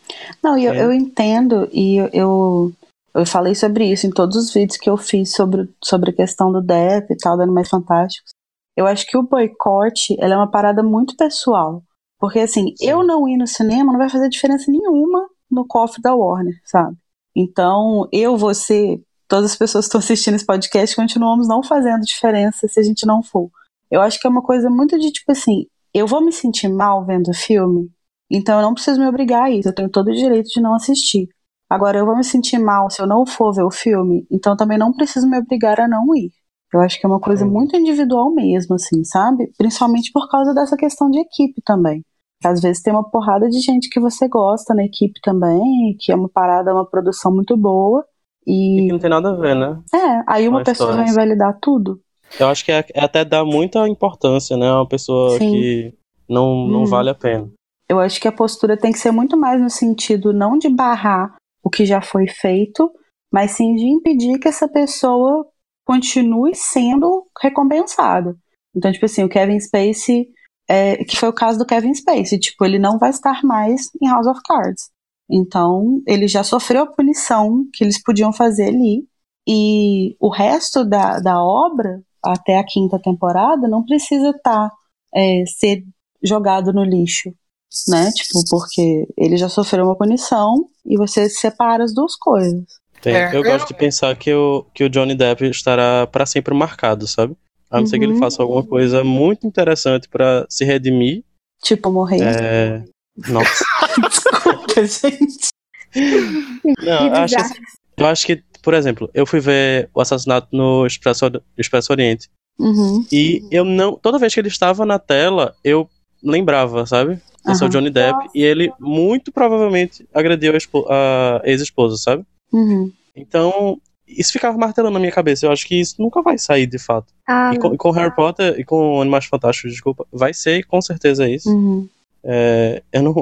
Não, eu, É. eu entendo, e eu, eu, eu falei sobre isso em todos os vídeos que eu fiz sobre, sobre a questão do Depp e tal, do Animais Fantásticos. Eu acho que o boicote, é uma parada muito pessoal. Porque, assim, Sim. eu não ir no cinema não vai fazer diferença nenhuma no cofre da Warner, sabe? Então, eu, você, todas as pessoas que estão assistindo esse podcast, continuamos não fazendo diferença se a gente não for. Eu acho que é uma coisa muito de, tipo assim, eu vou me sentir mal vendo o filme, então eu não preciso me obrigar a isso, eu tenho todo o direito de não assistir. Agora, eu vou me sentir mal se eu não for ver o filme, então eu também não preciso me obrigar a não ir. Eu acho que é uma coisa muito individual mesmo, assim, sabe? Principalmente por causa dessa questão de equipe também. Às vezes tem uma porrada de gente que você gosta na equipe também, que é uma parada, uma produção muito boa. E E não tem nada a ver, né? é, aí uma a pessoa vai invalidar tudo. Eu acho que é, é até dar muita importância, né? a Uma pessoa Sim. que não, não Uhum. vale a pena. Eu acho que a postura tem que ser muito mais no sentido não de barrar o que já foi feito, mas sim de impedir que essa pessoa continue sendo recompensada. Então, tipo assim, o Kevin Spacey, é, que foi o caso do Kevin Spacey, tipo, ele não vai estar mais em House of Cards. Então, ele já sofreu a punição que eles podiam fazer ali, e o resto da, da obra, até a quinta temporada, não precisa estar é, ser jogado no lixo né? Tipo, porque ele já sofreu uma punição e você separa as duas coisas. Tem- É, eu eu- gosto de pensar que o, que o Johnny Depp estará pra sempre marcado, sabe? A não ser que ele Uhum. faça alguma coisa muito interessante pra se redimir. Tipo, morrer. É... Nossa. [laughs] Gente. Não, eu acho, que, eu acho que, por exemplo, eu fui ver o assassinato no Expresso, Expresso Oriente. Uhum. E eu não. Toda vez que ele estava na tela, eu lembrava, sabe? Esse é o. Johnny Depp. E ele muito provavelmente agrediu a, espo- a ex-esposa, sabe? Uhum. Então, isso ficava martelando na minha cabeça. Eu acho que isso nunca vai sair de fato. Ah, E com, e com Harry Potter e com Animais Fantásticos, desculpa, vai ser com certeza isso. Uhum. É, eu não,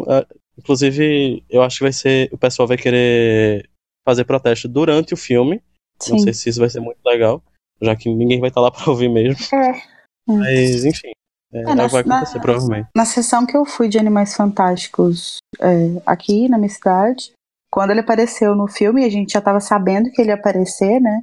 Inclusive, eu acho que vai ser. O pessoal vai querer fazer protesto durante o filme. Sim. Não sei se isso vai ser muito legal, já que ninguém vai estar lá [laughs] pra ouvir mesmo. É. Mas, enfim. É, É, na- vai acontecer, na- provavelmente. Na sessão que eu fui de Animais Fantásticos é, aqui na minha cidade, quando ele apareceu no filme, a gente já tava sabendo que ele ia aparecer, né?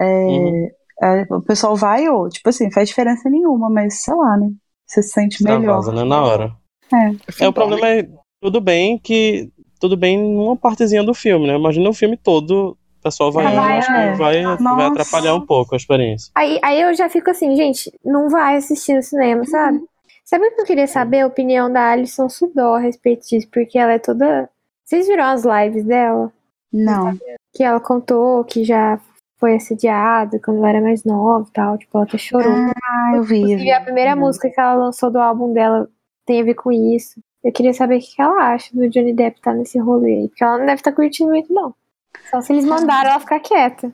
É, Uhum. é, o pessoal vai, ou, tipo assim, faz diferença nenhuma, mas sei lá, né? Você se sente melhor. Extravasa, né? Na hora. É. É, o problema é, tudo bem que. Tudo bem numa partezinha do filme, né? Imagina o filme todo, o pessoal vai, Ah, vai, acho que é. vai, vai Nossa. atrapalhar um pouco a experiência. Aí, aí eu já fico assim, gente, não vai assistir no cinema, sabe? Sabe o que eu queria saber? A opinião da Alison Sudol a respeito disso, porque ela é toda. Vocês viram as lives dela? Não. Que ela contou que já foi assediada quando ela era mais nova e tal. Tipo, ela até chorou. Ah, eu vi. Inclusive, a primeira música que ela lançou do álbum dela tem a ver com isso. Eu queria saber o que ela acha do Johnny Depp estar nesse rolê aí. Porque ela não deve estar curtindo muito, não. Só se eles mandaram ela ficar quieta.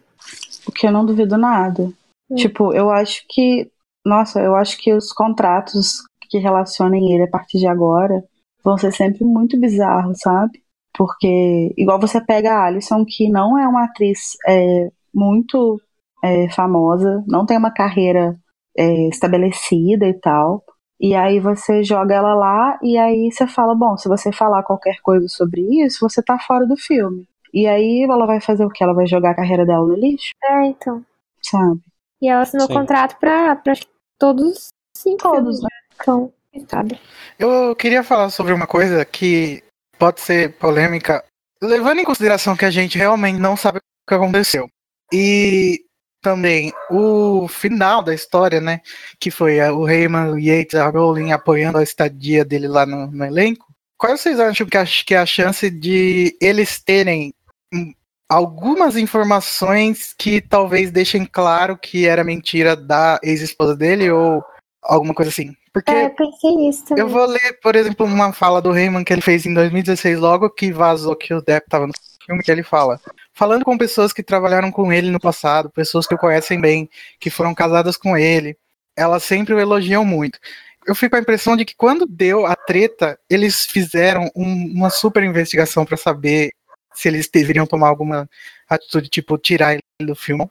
O que eu não duvido nada. Hum. Tipo, eu acho que. Nossa, eu acho que os contratos que relacionem ele a partir de agora vão ser sempre muito bizarros, sabe? Porque, igual você pega a Alison, que não é uma atriz é, muito é, famosa, não tem uma carreira é, estabelecida e tal. E aí você joga ela lá e aí você fala, bom, se você falar qualquer coisa sobre isso, você tá fora do filme. E aí ela vai fazer o que? Ela vai jogar a carreira dela no lixo, É, então. sabe? E ela assinou Sim. contrato pra, pra todos os cinco Todos, filmes, né? Então, coitada. Eu queria falar sobre uma coisa que pode ser polêmica, levando em consideração que a gente realmente não sabe o que aconteceu. E também o final da história, né? Que foi a- o Raymond Yates, a Rowling apoiando a estadia dele lá no, no elenco. Quais vocês acham que, a, que é a chance de eles terem hum, algumas informações que talvez deixem claro que era mentira da ex-esposa dele ou alguma coisa assim? Porque É, eu pensei nisso também. eu vou ler, por exemplo, uma fala do Raymond que ele fez em 2016, logo que vazou que o Depp tava no filme, que ele fala. Falando com pessoas que trabalharam com ele no passado, pessoas que o conhecem bem, que foram casadas com ele, elas sempre o elogiam muito. Eu fico com a impressão de que quando deu a treta, eles fizeram um- uma super investigação para saber se eles deveriam tomar alguma atitude, tipo, tirar ele do filme.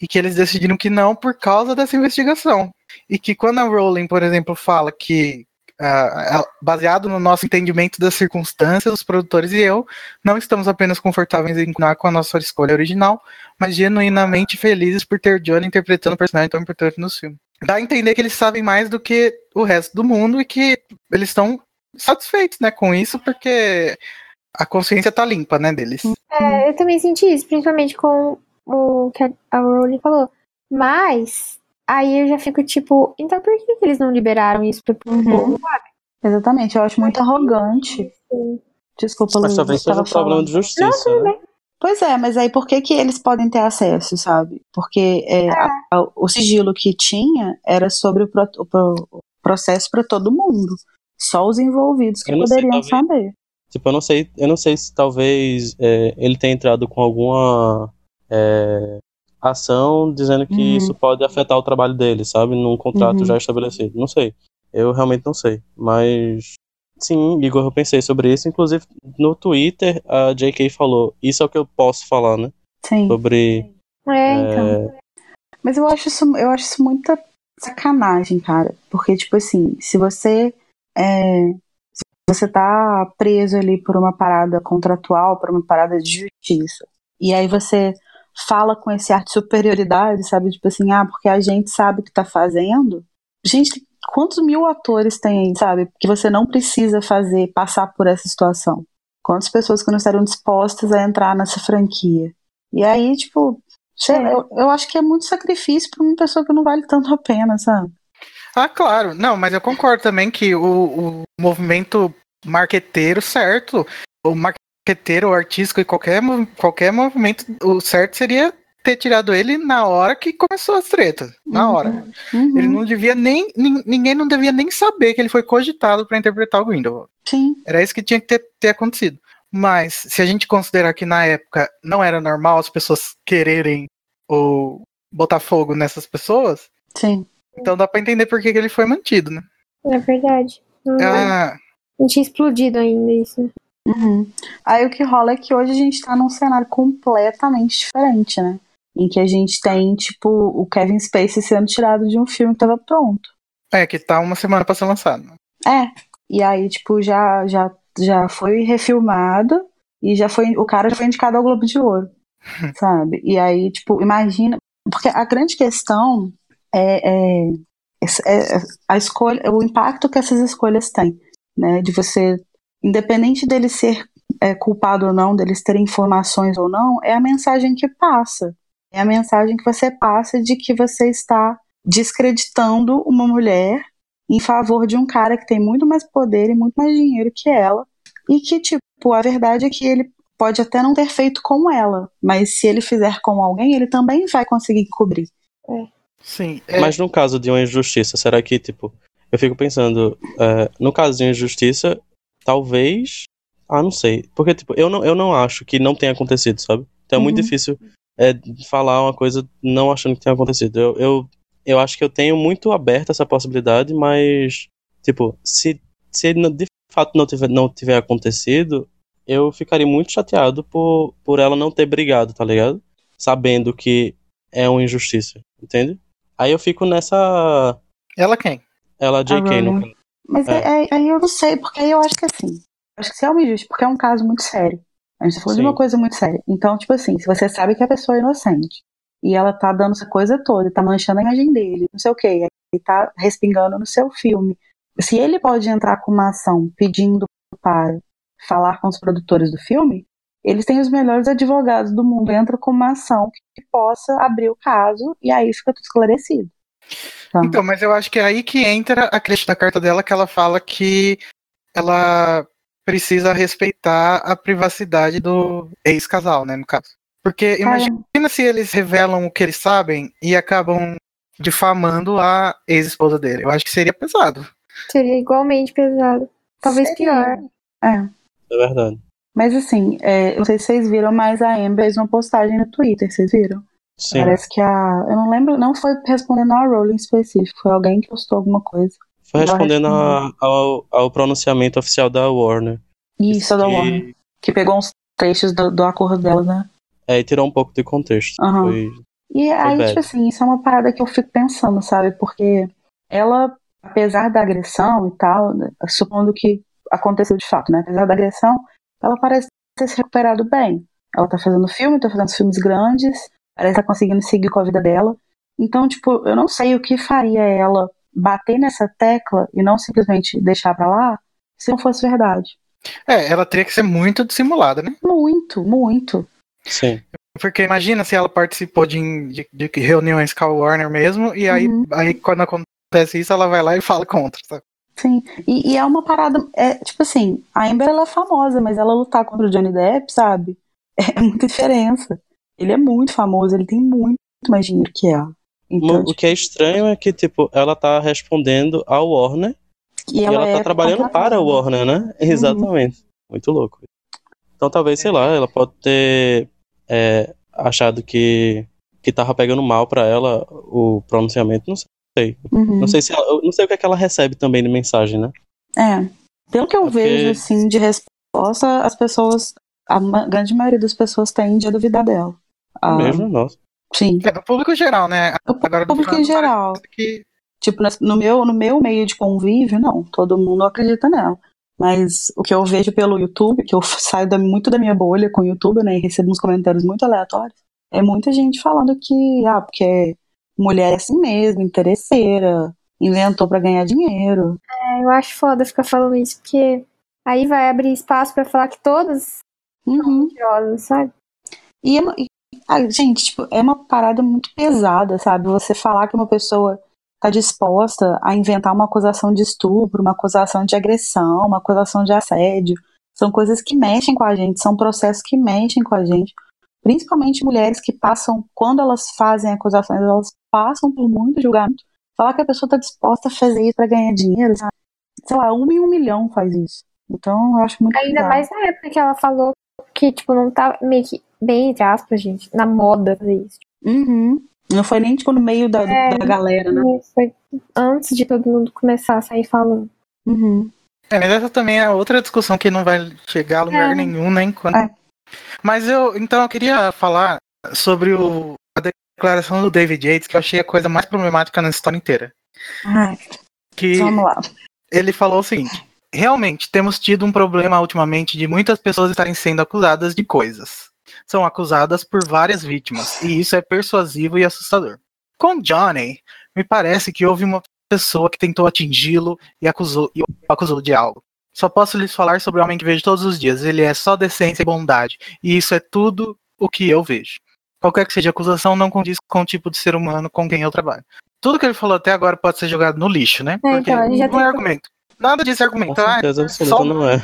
E que eles decidiram que não por causa dessa investigação. E que quando a Rowling, por exemplo, fala que, ah, ela- baseado no nosso entendimento das circunstâncias, os produtores e eu não estamos apenas confortáveis em continuar com a nossa escolha original, mas genuinamente felizes por ter Johnny interpretando um personagem tão importante no filme. Dá a entender que eles sabem mais do que o resto do mundo e que eles estão satisfeitos né, com isso, porque a consciência tá limpa, né, deles. É, eu também senti isso, principalmente com o que a Rowling falou. Mas, aí eu já fico tipo, então por que, que eles não liberaram isso pro Uhum. povo? Exatamente, eu acho muito arrogante. Desculpa, Mas Luiz, talvez você seja um problema falando. de justiça, né? Pois é, mas aí por que, que eles podem ter acesso, sabe? Porque é, a- a- o sigilo que tinha era sobre o, pro- o pro- o processo para todo mundo. Só os envolvidos que não sei, poderiam talvez- saber. Tipo, eu não sei, eu não sei se talvez é, ele tenha entrado com alguma é, ação dizendo que Uhum. isso pode afetar o trabalho dele, sabe? Num contrato Uhum. já estabelecido. Não sei. Eu realmente não sei. Mas sim, Igor, eu pensei sobre isso. Inclusive, no Twitter, a JK falou: Isso é o que eu posso falar, né? Sim. Sobre. É, então. é, Mas eu acho isso, eu acho isso muita sacanagem, cara. Porque, tipo assim, se você é, se você tá preso ali por uma parada contratual, por uma parada de justiça, e aí você fala com esse ar de superioridade, sabe? Tipo assim, ah, porque a gente sabe o que tá fazendo. Gente, quantos mil atores tem sabe? Que você não precisa fazer, passar por essa situação. Quantas pessoas que não estariam dispostas a entrar nessa franquia. E aí, tipo, sei lá, eu, eu acho que é muito sacrifício pra uma pessoa que não vale tanto a pena, sabe? Ah, claro. Não, mas eu concordo também que o, o movimento marqueteiro certo, o marqueteiro, o artístico e qualquer, qualquer movimento, o certo seria ter tirado ele na hora que começou as tretas. Na Uhum. hora. Uhum, Ele não devia nem. nin- Ninguém não devia nem saber que ele foi cogitado para interpretar o Grindelwald. Sim. Era isso que tinha que ter, ter acontecido. Mas, se a gente considerar que na época não era normal as pessoas quererem ou botar fogo nessas pessoas, Sim. então dá pra entender por que, que ele foi mantido, né? É verdade. Hum, Ah, Não tinha explodido ainda isso. Né? Uhum. Aí o que rola é que hoje a gente tá num cenário completamente diferente, né? Em que a gente tem, tipo, o Kevin Spacey sendo tirado de um filme que tava pronto. É, que tá uma semana pra ser lançado. É. E aí, tipo, já, já, já foi refilmado e já foi. O cara já foi indicado ao Globo de Ouro. [laughs] sabe? E aí, tipo, imagina. Porque a grande questão é, é, é- é a escolha, o impacto que essas escolhas têm, né? De você, independente dele ser é, culpado ou não, deles terem informações ou não, é a mensagem que passa. É a mensagem que você passa de que você está descreditando uma mulher em favor de um cara que tem muito mais poder e muito mais dinheiro que ela. E que, tipo, a verdade é que ele pode até não ter feito com ela, mas se ele fizer com alguém, ele também vai conseguir cobrir. Sim. é, Mas no caso de uma injustiça, será que, tipo, eu fico pensando, é, no caso de uma injustiça, talvez. Ah, não sei. Porque, tipo, eu não, eu não acho que não tenha acontecido, sabe? Então é muito Uhum. difícil é, falar uma coisa não achando que tenha acontecido. Eu, eu, eu acho que eu tenho muito aberto essa possibilidade, mas, tipo, se, se de fato não tiver, não tiver acontecido, eu ficaria muito chateado por, por ela não ter brigado, tá ligado? Sabendo que é uma injustiça, entende? Aí eu fico nessa. Ela quem? Ela, JK, no caso. Mas É. aí, aí eu não sei, porque aí eu acho que assim. Acho que se é uma injustiça, porque é um caso muito sério. A gente tá falando de Sim. uma coisa muito séria. Então, tipo assim, se você sabe que a pessoa é inocente e ela tá dando essa coisa toda, tá manchando a imagem dele, não sei o quê, e tá respingando no seu filme. Se ele pode entrar com uma ação pedindo para falar com os produtores do filme, eles têm os melhores advogados do mundo. Entra com uma ação que possa abrir o caso e aí fica tudo esclarecido. Tá? Então, mas eu acho que é aí que entra a creche da carta dela, que ela fala que ela precisa respeitar a privacidade do ex-casal, né, no caso. Porque imagina se eles revelam o que eles sabem e acabam difamando a ex-esposa dele. Eu acho que seria pesado. Seria igualmente pesado. Talvez Seria. pior. É. É verdade. Mas assim, é, eu não sei se vocês viram, mas a Amber fez uma postagem no Twitter, vocês viram? Sim. Parece que a. Eu não lembro, não foi respondendo a Rowling específico, foi alguém que postou alguma coisa. Foi respondendo a- ao, ao pronunciamento oficial da Warner. Isso, da que- Warner. Que pegou uns trechos do, do acordo dela, né? É, e tirou um pouco de contexto. Aham. Foi- E aí, bad. tipo assim, isso é uma parada que eu fico pensando, sabe? Porque ela, apesar da agressão e tal, supondo que aconteceu de fato, né? Apesar da agressão, ela parece ter se recuperado bem. Ela tá fazendo filme, tá fazendo filmes grandes, parece que tá conseguindo seguir com a vida dela. Então, tipo, eu não sei o que faria ela bater nessa tecla e não simplesmente deixar pra lá se não fosse verdade. É, ela teria que ser muito dissimulada, né? Muito, muito. Sim. Porque imagina se ela participou de, de- de reuniões com a Warner mesmo, e aí, Uhum. aí quando acontece isso, ela vai lá e fala contra, sabe? Sim, e, e é uma parada, é, tipo assim, a Amber ela é famosa, mas ela lutar contra o Johnny Depp, sabe? [laughs] É muita diferença. Ele é muito famoso, ele tem muito mais dinheiro que ela. Então, O que é estranho é que, tipo, ela tá respondendo ao Warner e e ela, é tá trabalhando contratada. para o Warner, né? Exatamente. Muito louco. Então talvez, sei lá, ela pode ter é, achado que, que tava pegando mal pra ela o pronunciamento, não sei. Uhum. Não sei se ela, não sei o que, é que ela recebe também de mensagem, né? É. Pelo que eu Porque- vejo, assim, de resposta, as pessoas, a grande maioria das pessoas tende a duvidar dela. Ah, Mesmo, nossa. Sim. É, do público geral, né? O Agora, público em geral. Que, Tipo, no meu, no meu meio de convívio, não, todo mundo acredita nela. Mas o que eu vejo pelo YouTube, que eu [laughs] saio da- muito da minha bolha com o YouTube, né, e recebo uns comentários muito aleatórios, é muita gente falando que, ah, porque mulher é assim mesmo, interesseira, inventou pra ganhar dinheiro. É, eu acho foda ficar falando isso, porque aí vai abrir espaço pra falar que todas Uhum. são mentirosas, sabe? E- ah, gente, tipo, é uma parada muito pesada, sabe? Você falar que uma pessoa tá disposta a inventar uma acusação de estupro, uma acusação de agressão, uma acusação de assédio, são coisas que mexem com a gente, são processos que mexem com a gente. Principalmente mulheres que passam, quando elas fazem acusações, elas passam por muito julgamento. Falar que a pessoa tá disposta a fazer isso pra ganhar dinheiro, sabe? Sei lá, uma em um milhão faz isso. Então eu acho muito Ainda mais na época que ela falou que, tipo, não tá meio que, bem entre aspas, gente, na moda fazer isso. Uhum. Não foi nem tipo no meio da, É. da galera, né? Foi antes de todo mundo começar a sair falando. Uhum. É, mas essa também é outra discussão que não vai chegar a lugar É. nenhum, né? Enquanto... É. Mas eu, então, eu queria falar sobre o, a declaração do David Yates, que eu achei a coisa mais problemática na história inteira. Ai, Que vamos lá. ele falou o seguinte: realmente temos tido um problema ultimamente de muitas pessoas estarem sendo acusadas de coisas. São acusadas por várias vítimas, e isso é persuasivo e assustador. Com Johnny, me parece que houve uma pessoa que tentou atingi-lo e acusou, e o acusou de algo. Só posso lhes falar sobre o homem que vejo todos os dias. Ele é só decência e bondade, e isso é tudo o que eu vejo. Qualquer que seja a acusação não condiz com o tipo de ser humano com quem eu trabalho. Tudo que ele falou até agora pode ser jogado no lixo, né? É, Porque então, não é tem- argumento. Nada disso é Com certeza absoluta só, não é.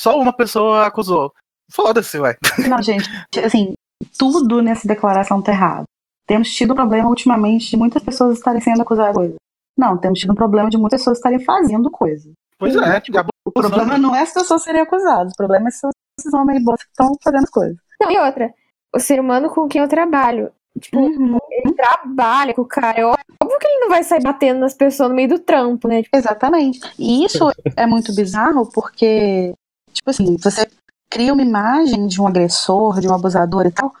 só uma pessoa acusou. Foda-se, ué. [laughs] Não, gente, assim, tudo nessa declaração tá errado. Temos tido um problema ultimamente de muitas pessoas estarem sendo acusadas de coisa. Não, temos tido um problema de muitas pessoas estarem fazendo coisa. Pois é, tipo, O problema não é as pessoas serem acusadas, o problema é se esses homens bosta que estão fazendo as coisas. Não, e outra, o ser humano com quem eu trabalho, tipo, Uhum. ele trabalha com o cara. É óbvio que ele não vai sair batendo nas pessoas no meio do trampo, né? Tipo, Exatamente. E isso é muito bizarro porque, tipo assim, você cria uma imagem de um agressor, de um abusador e tal,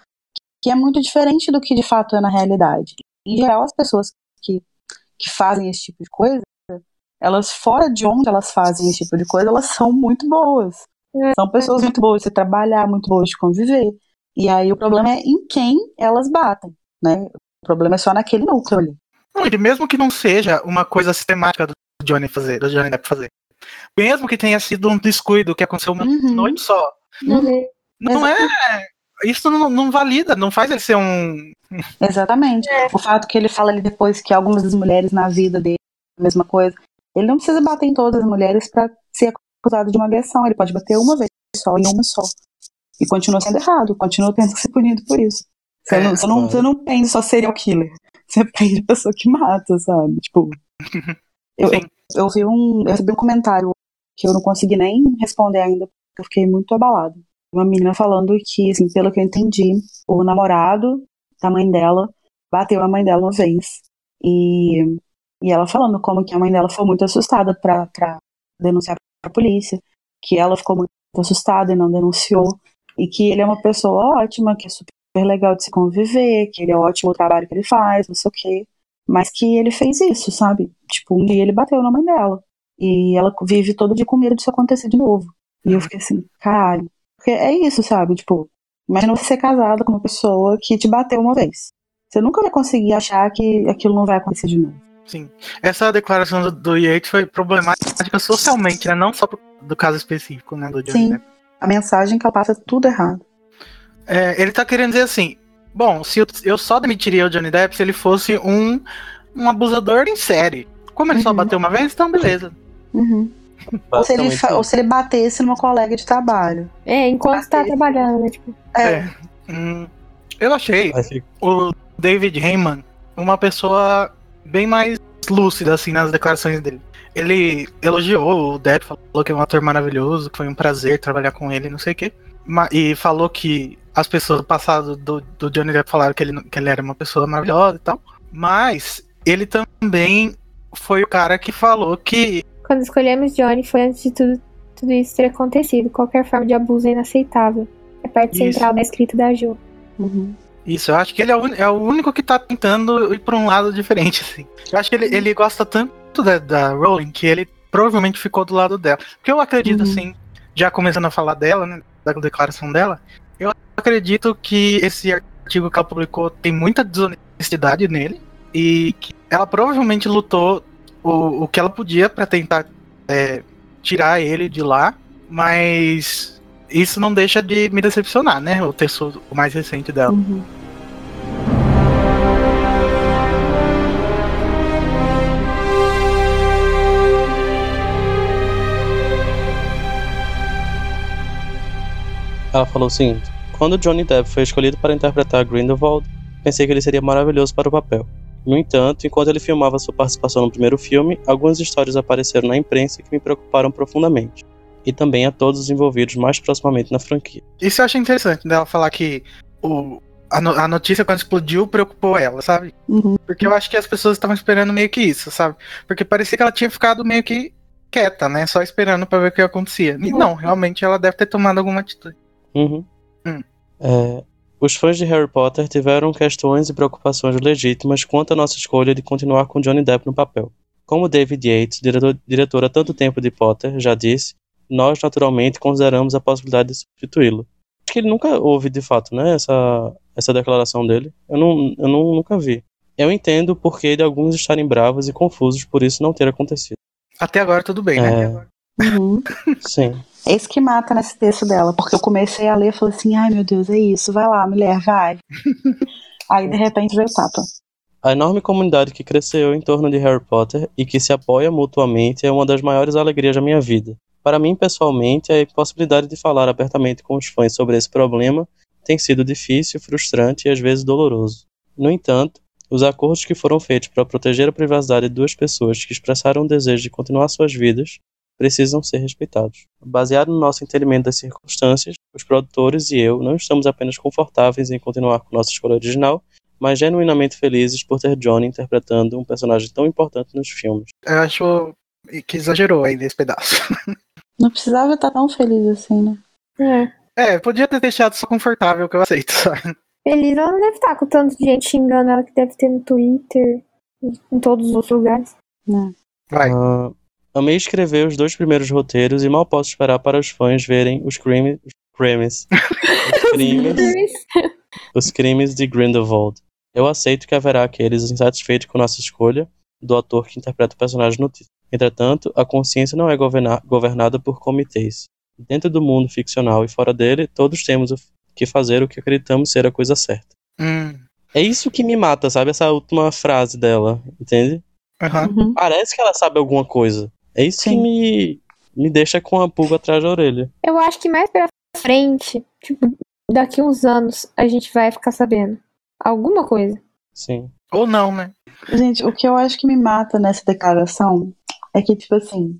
que é muito diferente do que de fato é na realidade. Em geral, as pessoas que, que fazem esse tipo de coisa, elas fora de onde elas fazem esse tipo de coisa, elas são muito boas. É. São pessoas muito boas de trabalhar, muito boas de conviver. E aí o problema é em quem elas batem, né? O problema é só naquele núcleo ali. Não, e mesmo que não seja uma coisa sistemática do Johnny fazer, do Johnny Depp fazer. Mesmo que tenha sido um descuido que aconteceu uma Uhum. noite só. não vê. Não é. Isso não, não valida, não faz ele ser um. Exatamente. O fato que ele fala ali depois que algumas das mulheres na vida dele, a mesma coisa. Ele não precisa bater em todas as mulheres pra ser acusado de uma agressão. Ele pode bater uma vez só, em uma só. E continua sendo errado, continua tendo que ser punido por isso. Você, É, não, você, não, você não prende só serial killer. [laughs] Você prende a pessoa que mata, sabe? Tipo. [laughs] Eu, Sim. eu vi um. Eu recebi um comentário que eu não consegui nem responder ainda, porque eu fiquei muito abalada. Uma menina falando que, assim, pelo que eu entendi, o namorado da mãe dela bateu a mãe dela uma vez. E, e ela falando como que a mãe dela foi muito assustada pra, pra denunciar pra polícia, que ela ficou muito assustada e não denunciou, e que ele é uma pessoa ótima, que é super legal de se conviver, que ele é ótimo o trabalho que ele faz, não sei o quê. Mas que ele fez isso, sabe? Tipo, um dia ele bateu na mãe dela. E ela vive todo dia com medo disso acontecer de novo. E eu fiquei assim, caralho. Porque é isso, sabe? Tipo, imagina você ser casada com uma pessoa que te bateu uma vez. Você nunca vai conseguir achar que aquilo não vai acontecer de novo. Sim. Essa declaração do, do Yates foi problemática socialmente, né? Não só do caso específico, né? Do Johnny Sim. Depp. A mensagem que ela passa é tudo errado. É, ele tá querendo dizer assim: bom, se eu, eu só demitiria o Johnny Depp se ele fosse um, um abusador em série. Como ele só Uhum. bateu uma vez, então beleza. Uhum. Ou, se ele ou se ele batesse numa colega de trabalho. É, enquanto tá trabalhando, né? Tipo, É. Hum, eu achei o David Heyman uma pessoa bem mais lúcida, assim, nas declarações dele. Ele elogiou o Depp, falou que é um ator maravilhoso, que foi um prazer trabalhar com ele, não sei o quê. E falou que as pessoas do passado do, do Johnny Depp falaram que ele, não- que ele era uma pessoa maravilhosa e tal. Mas ele também foi o cara que falou que quando escolhemos Johnny foi antes de tudo, tudo isso ter acontecido. Qualquer forma de abuso é inaceitável. É parte Isso. central da escrita da Ju. Uhum. Isso, eu acho que ele é o, é o único que tá tentando ir pra um lado diferente, assim. Eu acho que ele, ele gosta tanto da, da Rowling que ele provavelmente ficou do lado dela. Porque eu acredito, Uhum. assim, já começando a falar dela, né, da declaração dela, eu acredito que esse artigo que ela publicou tem muita desonestidade nele e que ela provavelmente lutou o, o que ela podia pra tentar é, tirar ele de lá, mas isso não deixa de me decepcionar, né? O texto mais recente dela. Uhum. Ela falou o seguinte: Quando Johnny Depp foi escolhido para interpretar Grindelwald, pensei que ele seria maravilhoso para o papel. No entanto, enquanto ele filmava sua participação no primeiro filme, algumas histórias apareceram na imprensa que me preocuparam profundamente, e também a todos os envolvidos mais proximamente na franquia. Isso eu achei interessante dela falar que o, a, no- a notícia quando explodiu preocupou ela, sabe? Uhum. Porque eu acho que as pessoas estavam esperando meio que isso, sabe? Porque parecia que ela tinha ficado meio que quieta, né? Só esperando pra ver o que acontecia. E não, realmente ela deve ter tomado alguma atitude. Uhum. Hum. É, os fãs de Harry Potter tiveram questões e preocupações legítimas quanto à nossa escolha de continuar com Johnny Depp no papel. Como David Yates, diretor, diretor há tanto tempo de Potter, já disse, nós naturalmente consideramos a possibilidade de substituí-lo. Acho que ele nunca houve de fato, né, essa, essa declaração dele. Eu, não, eu não, nunca vi. Eu entendo o porquê de alguns estarem bravos e confusos por isso não ter acontecido. Até agora tudo bem, É. né? Uhum. Sim. É isso que mata nesse texto dela, porque eu comecei a ler e falei assim, ai meu Deus, é isso, vai lá, mulher, vai. [laughs] Aí de repente veio o tapa. A enorme comunidade que cresceu em torno de Harry Potter e que se apoia mutuamente é uma das maiores alegrias da minha vida. Para mim, pessoalmente, a impossibilidade de falar abertamente com os fãs sobre esse problema tem sido difícil, frustrante e às vezes doloroso. No entanto, os acordos que foram feitos para proteger a privacidade de duas pessoas que expressaram o desejo de continuar suas vidas precisam ser respeitados. Baseado no nosso entendimento das circunstâncias, os produtores e eu não estamos apenas confortáveis em continuar com nossa escolha original, mas genuinamente felizes por ter Johnny interpretando um personagem tão importante nos filmes. Eu acho que exagerou aí nesse pedaço. [laughs] Não precisava estar tão feliz assim, né? É. É, podia ter deixado só confortável que eu aceito, sabe? Feliz ela não deve estar com tanto de gente xingando ela que deve ter no Twitter, em todos os outros lugares. Vai. Ah, amei escrever os dois primeiros roteiros e mal posso esperar para os fãs verem os crimes, os crimes, os [laughs] crimes, os crimes de Grindelwald. Eu aceito que haverá aqueles insatisfeitos com nossa escolha do ator que interpreta o personagem no título. Entretanto, a consciência não é governa- governada por comitês. Dentro do mundo ficcional e fora dele, todos temos que fazer o que acreditamos ser a coisa certa. Hum. É isso que me mata, sabe? Essa última frase dela, entende? Uhum. Parece que ela sabe alguma coisa. É isso que Sim. me, me deixa com a pulga atrás da orelha. Eu acho que mais pra frente, tipo, daqui uns anos, a gente vai ficar sabendo. Alguma coisa. Sim. Ou não, né? Gente, o que eu acho que me mata nessa declaração é que, tipo assim,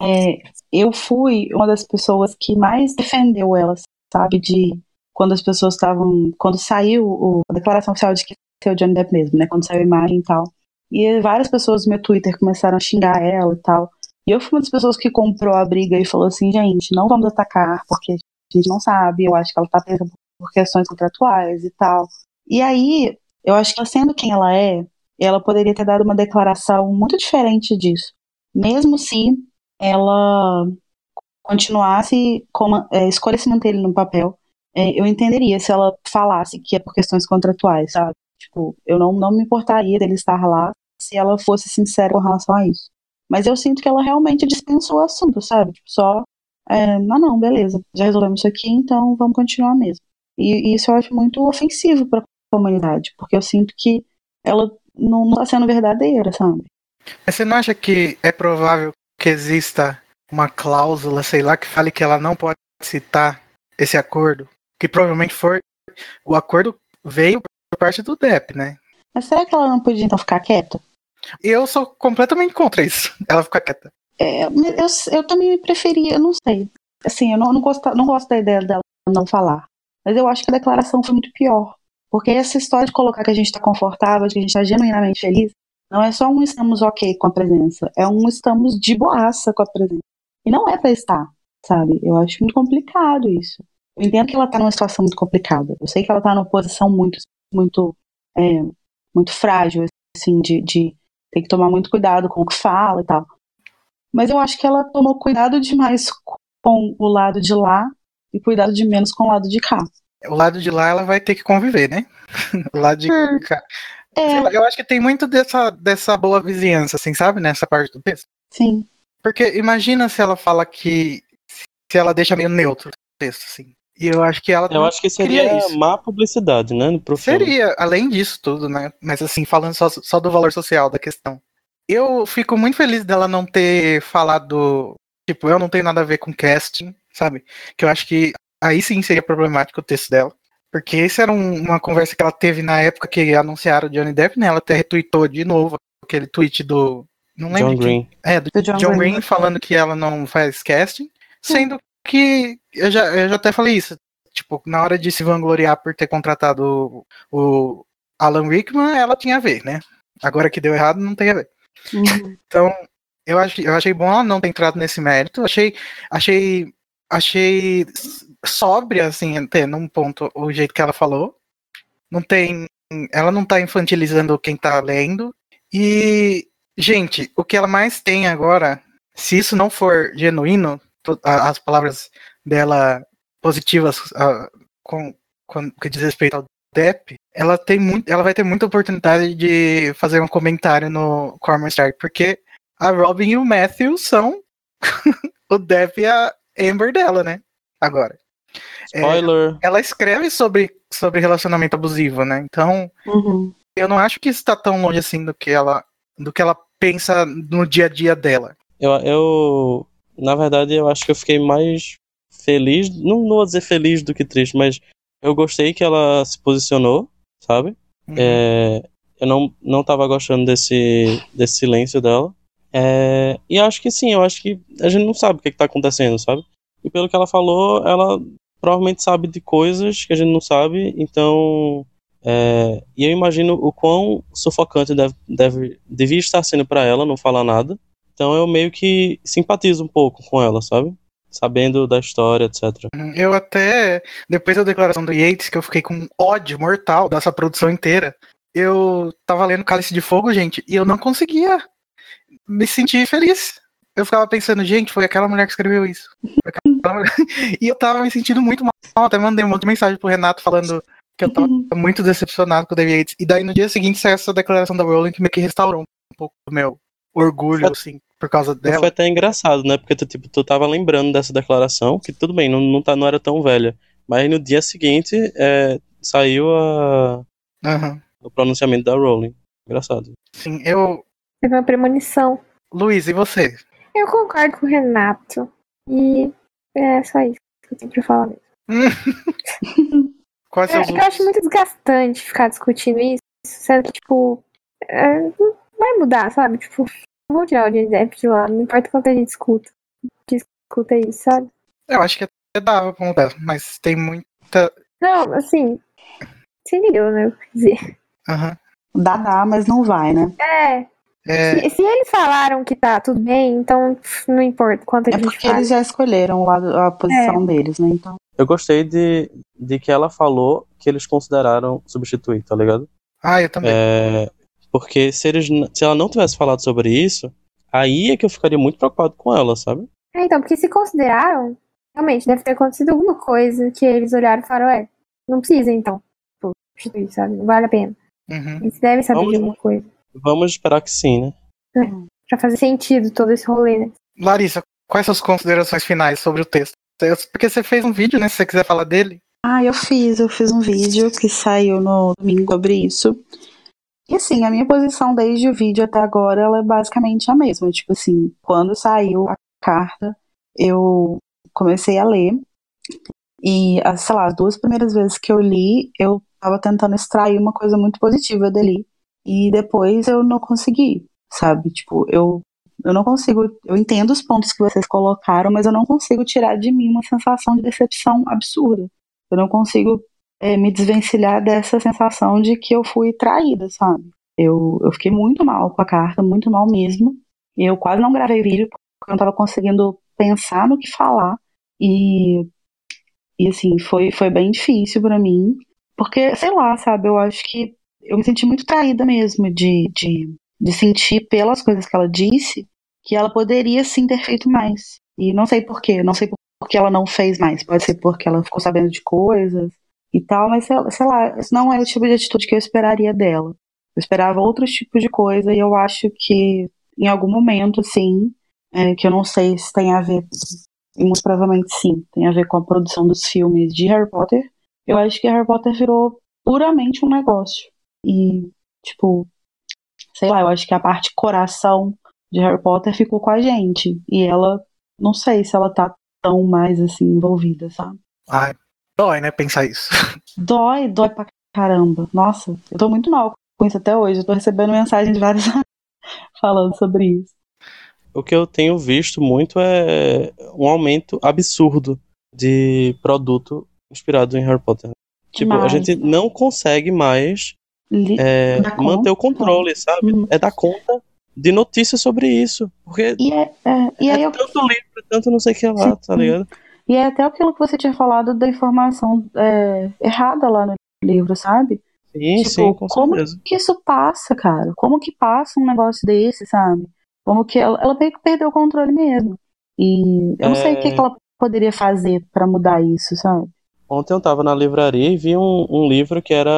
é, eu fui uma das pessoas que mais defendeu ela, sabe? De quando as pessoas estavam. Quando saiu o- a declaração oficial de que ia o Johnny Depp mesmo, né? Quando saiu a imagem e tal. E várias pessoas no meu Twitter começaram a xingar ela e tal. E eu fui uma das pessoas que comprou a briga e falou assim: gente, não vamos atacar, porque a gente não sabe. Eu acho que ela tá presa por questões contratuais e tal. E aí, eu acho que ela sendo quem ela é, ela poderia ter dado uma declaração muito diferente disso. Mesmo se ela continuasse, como, é, escolhesse manter ele no papel, é, eu entenderia se ela falasse que é por questões contratuais, sabe? Tipo, eu não, não me importaria dele estar lá se ela fosse sincera com relação a isso. Mas eu sinto que ela realmente dispensou o assunto, sabe? Tipo, só, é, ah não, beleza, já resolvemos isso aqui, então vamos continuar mesmo. E, e isso eu acho muito ofensivo para comunidade, porque eu sinto que ela não, não tá sendo verdadeira, sabe? Mas você não acha que é provável que exista uma cláusula, sei lá, que fale que ela não pode citar esse acordo? Que provavelmente foi. O acordo veio por parte do DEP, né? Mas será que ela não podia então ficar quieta? Eu sou completamente contra isso. Ela fica quieta. É, eu, eu também preferia, eu não sei. Assim, eu não, não, gosto, não gosto da ideia dela não falar. Mas eu acho que a declaração foi muito pior. Porque essa história de colocar que a gente está confortável, de que a gente está genuinamente feliz, não é só um estamos ok com a presença, é um estamos de boaça com a presença. E não é para estar, sabe? Eu acho muito complicado isso. Eu entendo que ela tá numa situação muito complicada. Eu sei que ela tá numa posição muito, muito, é, muito frágil, assim, de, de ter que tomar muito cuidado com o que fala e tal. Mas eu acho que ela tomou cuidado demais com o lado de lá e cuidado de menos com o lado de cá. O lado de lá ela vai ter que conviver, né? [laughs] o lado de Hum. cá. É, Sei lá, eu acho que tem muito dessa, dessa boa vizinhança, assim, sabe? Nessa parte do texto. sim. Porque imagina se ela fala que. Se ela deixa meio neutro o texto, assim. E eu acho que ela. Eu não acho que seria isso. má publicidade, né? Pro filme. Seria, além disso tudo, né? Mas assim, falando só, só do valor social da questão. Eu fico muito feliz dela não ter falado. Tipo, eu não tenho nada a ver com casting, sabe? Que eu acho que aí sim seria problemático o texto dela. Porque isso era um- uma conversa que ela teve na época que anunciaram o Johnny Depp, né? Ela até retweetou de novo aquele tweet do. Não lembro. John quem- Green. É, do Do John, John Green. Green falando que ela não faz casting, sendo que eu já, eu já até falei isso. Tipo, na hora de se vangloriar por ter contratado o, o Alan Rickman, ela tinha a ver, né? Agora que deu errado, não tem a ver. Uhum. [laughs] Então, eu, achei, eu achei bom ela não ter entrado nesse mérito. Achei, achei, achei sóbria, assim, até num ponto, o jeito que ela falou. Não tem. Ela não tá infantilizando quem tá lendo. E, gente, o que ela mais tem agora, se isso não for genuíno, as palavras dela positivas uh, com, com que diz respeito ao Depp, ela tem muito, ela vai ter muita oportunidade de fazer um comentário no Corman Strike, porque a Robin e o Matthew são [laughs] o Depp e a Amber dela, né? Agora. Spoiler. É, ela escreve sobre, sobre relacionamento abusivo, né? Então, Uhum. eu não acho que isso tá tão longe assim do que ela, do que ela pensa no dia a dia dela. Eu, eu, na verdade, eu acho que eu fiquei mais feliz, não, não vou dizer feliz do que triste, mas eu gostei que ela se posicionou, sabe? Uhum. É, eu não, não tava gostando desse, desse silêncio dela. É, e acho que sim, eu acho que a gente não sabe o que, que tá acontecendo, sabe? E pelo que ela falou, ela provavelmente sabe de coisas que a gente não sabe, então. É, e eu imagino o quão sufocante deve, deve, devia estar sendo para ela não falar nada. Então eu meio que simpatizo um pouco com ela, sabe? Sabendo da história, etc. Eu até, depois da declaração do Yates, que eu fiquei com ódio mortal dessa produção inteira, eu tava lendo Cálice de Fogo, gente, e eu não conseguia me sentir feliz. Eu ficava pensando, gente, foi aquela mulher que escreveu isso. [laughs] Mulher... e eu tava me sentindo muito mal. Até mandei um monte de mensagem pro Renato falando que eu tava muito decepcionado com o David Yates. E daí no dia seguinte saiu essa declaração da Rowling que meio que restaurou um pouco do meu orgulho, assim, por causa dela. Foi até engraçado, né? Porque tu, tipo, tu tava lembrando dessa declaração, que tudo bem, não, não, tá, não era tão velha. Mas no dia seguinte é, saiu a, uhum. o pronunciamento da Rowling. Engraçado. Sim, eu. Teve uma premonição. Luiz, e você? Eu concordo com o Renato. E é só isso que eu tenho pra falar mesmo. [laughs] Quais é, eu acho muito desgastante ficar discutindo isso, sendo que, tipo, é, não vai mudar, sabe? Tipo, não vou tirar o Johnny Depp de lá, não importa quanto a gente escuta. Discuta isso, sabe? Eu acho que até dava pra mudar, mas tem muita. Não, assim. Você entendeu, né? Eu dizer. Uhum. Dá, dá, mas não vai, né? É. É, Se, se eles falaram que tá tudo bem, então não importa quanto a É gente porque fala. eles já escolheram o lado- a posição deles, né? Então. Eu gostei de, de que ela falou que eles consideraram substituir, tá ligado? Ah, eu também. É, porque se, eles, se ela não tivesse falado sobre isso, aí é que eu ficaria muito preocupado com ela, sabe? É, então, porque se consideraram, realmente deve ter acontecido alguma coisa que eles olharam e falaram, é, não precisa então substituir, sabe? Não vale a pena. Uhum. Eles devem saber Vamos de alguma coisa. Vamos esperar que sim, né? Pra fazer sentido todo esse rolê, né? Larissa, quais suas considerações finais sobre o texto? Porque você fez um vídeo, né? Se você quiser falar dele. Ah, eu fiz, eu fiz um vídeo que saiu no domingo sobre isso. E assim, a minha posição desde o vídeo até agora, ela é basicamente a mesma. Tipo assim, quando saiu a carta, eu comecei a ler. E, sei lá, as duas primeiras vezes que eu li, eu tava tentando extrair uma coisa muito positiva dali. E depois eu não consegui, sabe? Tipo, eu, eu não consigo. Eu entendo os pontos que vocês colocaram, mas eu não consigo tirar de mim uma sensação de decepção absurda. Eu não consigo é, me desvencilhar dessa sensação de que eu fui traída, sabe? Eu, eu fiquei muito mal com a carta, muito mal mesmo. Eu quase não gravei vídeo porque eu não tava conseguindo pensar no que falar. E, e assim, foi, foi bem difícil pra mim. Porque, sei lá, sabe, eu acho que eu me senti muito traída mesmo de, de, de sentir pelas coisas que ela disse que ela poderia sim ter feito mais. E não sei porquê, não sei por porque ela não fez mais. Pode ser porque ela ficou sabendo de coisas e tal, mas sei, lá, isso não é o tipo de atitude que eu esperaria dela. Eu esperava outros tipos de coisa e eu acho que em algum momento, sim, é, que eu não sei se tem a ver, e muito provavelmente sim, tem a ver com a produção dos filmes de Harry Potter. Eu acho que Harry Potter virou puramente um negócio. E, tipo, sei lá, eu acho que a parte coração de Harry Potter ficou com a gente. E ela, não sei se ela tá tão mais assim envolvida, sabe? Ai, dói, né? Pensar isso. Dói, dói pra caramba. Nossa, eu tô muito mal com isso até hoje. Eu tô recebendo mensagem de vários [laughs] falando sobre isso. O que eu tenho visto muito é um aumento absurdo de produto inspirado em Harry Potter. Tipo, a gente não consegue mais Li- é, manter conta. o controle, sabe? Uhum. É dar conta de notícias sobre isso. Porque E, é, é, e aí é eu tanto livro, tanto não sei o que lá, Sim. tá ligado? E é até aquilo que você tinha falado da informação é, errada lá no livro, sabe? Sim, Tipo, sim, com como certeza. que isso passa, cara? Como que passa um negócio desse, sabe? Como que ela, ela meio que perdeu o controle mesmo. E eu não sei o que, É. que ela poderia fazer pra mudar isso, sabe? Ontem eu tava na livraria e vi um, um livro que era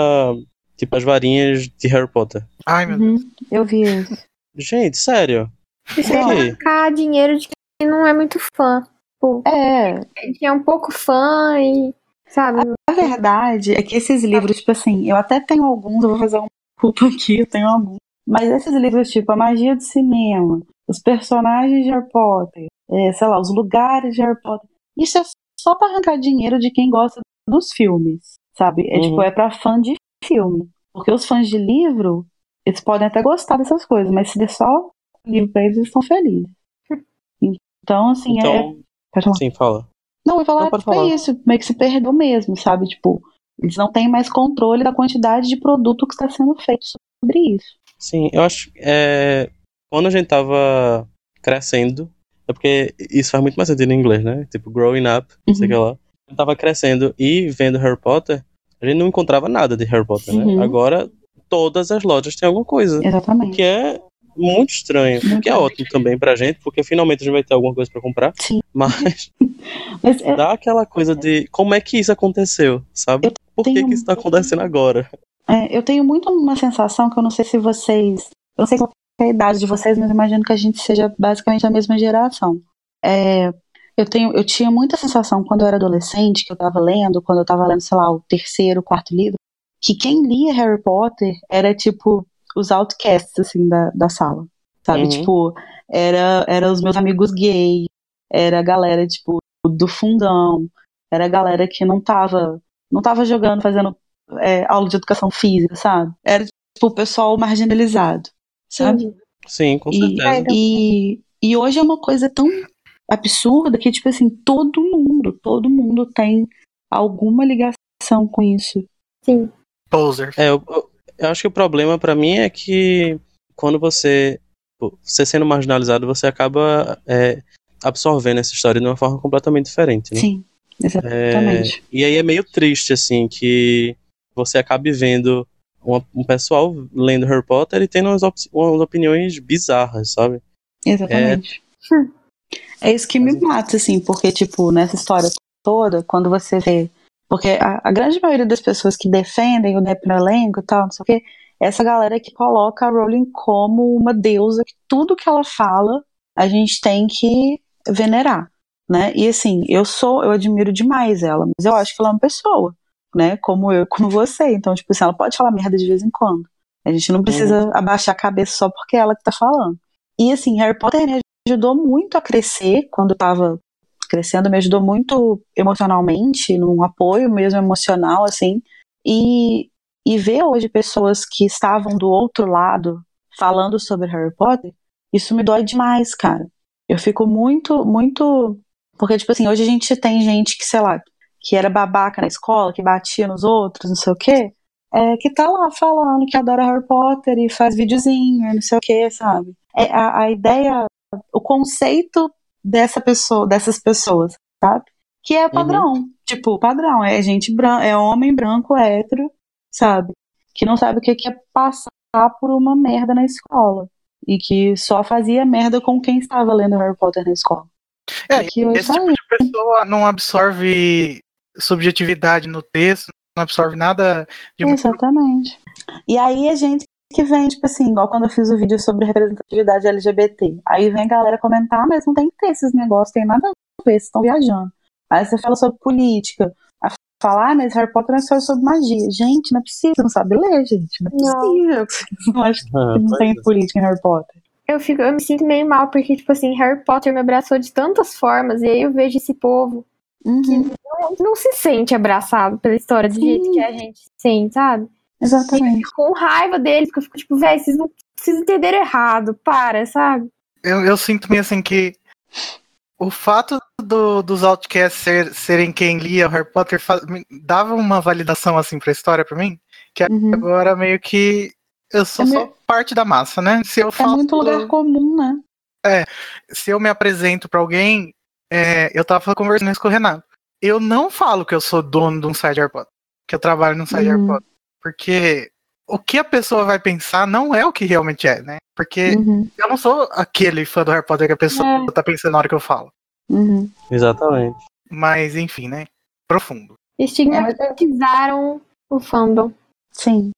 tipo as varinhas de Harry Potter. Ai, meu Deus. Uhum, eu vi isso. Gente, sério. Isso é dinheiro de quem não é muito fã. Tipo, É, quem é um pouco fã e. Sabe? a verdade é que esses livros, tipo assim, eu até tenho alguns, eu vou fazer um culpa aqui, eu tenho alguns. Mas esses livros, tipo, a magia do cinema, os personagens de Harry Potter, é, sei lá, os lugares de Harry Potter, isso é só pra arrancar dinheiro de quem gosta dos filmes, sabe? É Uhum. tipo, é pra fã de filme. Porque os fãs de livro, eles podem até gostar dessas coisas, mas se der só livro pra eles, eles estão felizes. [laughs] Então, assim, é. Então, Pode falar. sim, fala. Não, eu ia falar, Não, tipo, é falar. isso, meio que se perdeu mesmo, sabe? Tipo, eles não têm mais controle da quantidade de produto que está sendo feito sobre isso. Sim, eu acho que é, quando a gente tava crescendo, é porque isso faz muito mais sentido em inglês, né? Tipo, growing up, não sei que lá. A gente tava crescendo e vendo Harry Potter, a gente não encontrava nada de Harry Potter, Uhum. né? Agora, todas as lojas têm alguma coisa. Exatamente. que é muito estranho. O Muito que é ótimo também pra gente, porque finalmente a gente vai ter alguma coisa pra comprar. Sim. Mas [laughs] Mas é, dá aquela coisa de como é que isso aconteceu, sabe? Por que, que isso tá acontecendo agora? é, eu tenho muito uma sensação que eu não sei se vocês. Eu não sei qual é a idade de vocês, mas eu imagino que a gente seja basicamente da mesma geração. É, eu, tenho, eu tinha muita sensação quando eu era adolescente, que eu tava lendo, quando eu tava lendo, sei lá, o terceiro, quarto livro, que quem lia Harry Potter era tipo os outcasts, assim, da, da sala. Sabe? Uhum. Tipo, era, era os meus amigos gays, era a galera, tipo, do fundão, era a galera que não tava, não tava jogando, fazendo é, aula de educação física, sabe? Era, tipo, o pessoal marginalizado, sabe? Entendi. Sim, com E, certeza. e, e hoje é uma coisa tão absurda que, tipo assim, todo mundo, todo mundo tem alguma ligação com isso. Sim. Poser. É, eu, eu- acho que o problema pra mim é que quando você, você sendo marginalizado, você acaba é, absorvendo essa história de uma forma completamente diferente, né? Sim, exatamente. E aí é meio triste, assim, que você acabe vendo uma- um pessoal lendo Harry Potter e tendo umas, op- umas opiniões bizarras, sabe? Exatamente. É isso que me mata, assim, porque, tipo, nessa história toda, quando você vê. Porque a, a grande maioria das pessoas que defendem o Depp no elenco e tal, não sei o quê, é essa galera que coloca a Rowling como uma deusa, que tudo que ela fala a gente tem que venerar, né? E assim, eu sou, eu admiro demais ela, mas eu acho que ela é uma pessoa, né? Como eu, [laughs] como você. Então, tipo assim, ela pode falar merda de vez em quando. A gente não precisa abaixar a cabeça só porque é ela que tá falando. E assim, Harry Potter me ajudou muito a crescer quando eu tava crescendo, me ajudou muito emocionalmente, num apoio mesmo emocional, assim. E, e ver hoje pessoas que estavam do outro lado falando sobre Harry Potter, isso me dói demais, cara. Eu fico muito, muito. Porque, tipo assim, hoje a gente tem gente que, sei lá, que era babaca na escola, que batia nos outros, não sei o quê, é, que tá lá falando que adora Harry Potter e faz videozinho, não sei o quê, sabe? É, a, a ideia, o conceito dessa pessoa, dessas pessoas, sabe? Que é padrão. Tipo, padrão. É gente branca, é homem branco, hétero, sabe? Que não sabe o que é passar por uma merda na escola. E que só fazia merda com quem estava lendo Harry Potter na escola. É, esse tá tipo aí. de pessoa não absorve subjetividade no texto, não absorve nada de muito Exatamente. E aí a gente que vem, tipo assim, igual quando eu fiz o vídeo sobre representatividade LGBT. Aí vem a galera comentar, ah, mas não tem que ter esses negócios, tem nada a ver, vocês estão viajando. Aí você fala sobre política. Aí fala, ah, mas Harry Potter é só sobre magia. Gente, não é possível, não sabe ler, gente. Não é Não. possível. [laughs] Não que Ah, não pois tem é. política em Harry Potter? Eu, fico, eu me sinto meio mal, porque, tipo assim, Harry Potter me abraçou de tantas formas, e aí eu vejo esse povo Uhum, não, não se sente abraçado pela história do Sim. jeito que a gente sente, sabe? Exatamente. Com raiva deles, porque eu fico tipo, velho, vocês não vocês entenderam errado, para, sabe? Eu, eu sinto meio assim que o fato do- dos Outcasts ser- serem quem lia o Harry Potter fa- me dava uma validação assim pra história pra mim, Uhum. agora meio que eu sou É só meio- parte da massa, né? Se eu É falo, muito lugar comum, né? se eu me apresento pra alguém, é, eu tava conversando isso com o Renato. Eu não falo que eu sou dono de um site de AirPod, que eu trabalho num site de Uhum. AirPod, porque o que a pessoa vai pensar não é o que realmente é, né? Porque Uhum, eu não sou aquele fã do Harry Potter que a pessoa É. tá pensando na hora que eu falo. uhum. Exatamente. Mas, enfim, né? Profundo. Estigmatizaram o fandom. Sim.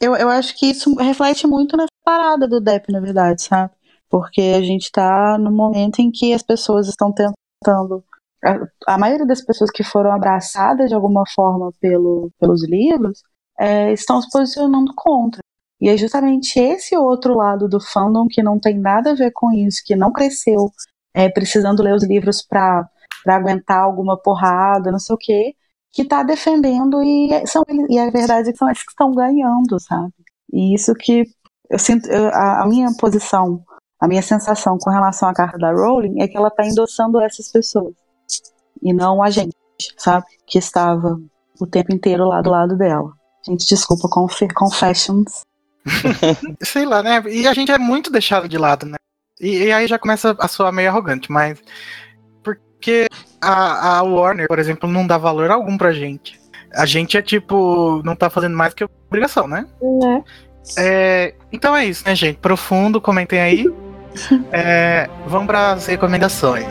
Eu, eu acho que isso reflete muito nessa parada do Depp, na verdade, sabe? Porque a gente tá no momento em que as pessoas estão tentando. A, a maioria das pessoas que foram abraçadas de alguma forma pelo, pelos livros é, estão se posicionando contra. E é justamente esse outro lado do fandom que não tem nada a ver com isso, que não cresceu é, precisando ler os livros pra aguentar alguma porrada, não sei o quê, que tá defendendo e, é- são, e a verdade é que são eles que estão ganhando, sabe? E isso que eu sinto, eu- a, a minha posição, a minha sensação com relação à carta da Rowling é que ela tá endossando essas pessoas e não a gente, sabe? Que estava o tempo inteiro lá do lado dela. Gente, desculpa, conf- confessions. [laughs] Sei lá, né? E a gente é muito deixado de lado, né? E, e aí já começa a soar meio arrogante, mas. Porque a, a Warner, por exemplo, não dá valor algum pra gente. A gente é tipo. Não tá fazendo mais que obrigação, né? Né? É, então é isso, né, gente? Profundo, comentem aí. [laughs] É, vamos para as recomendações.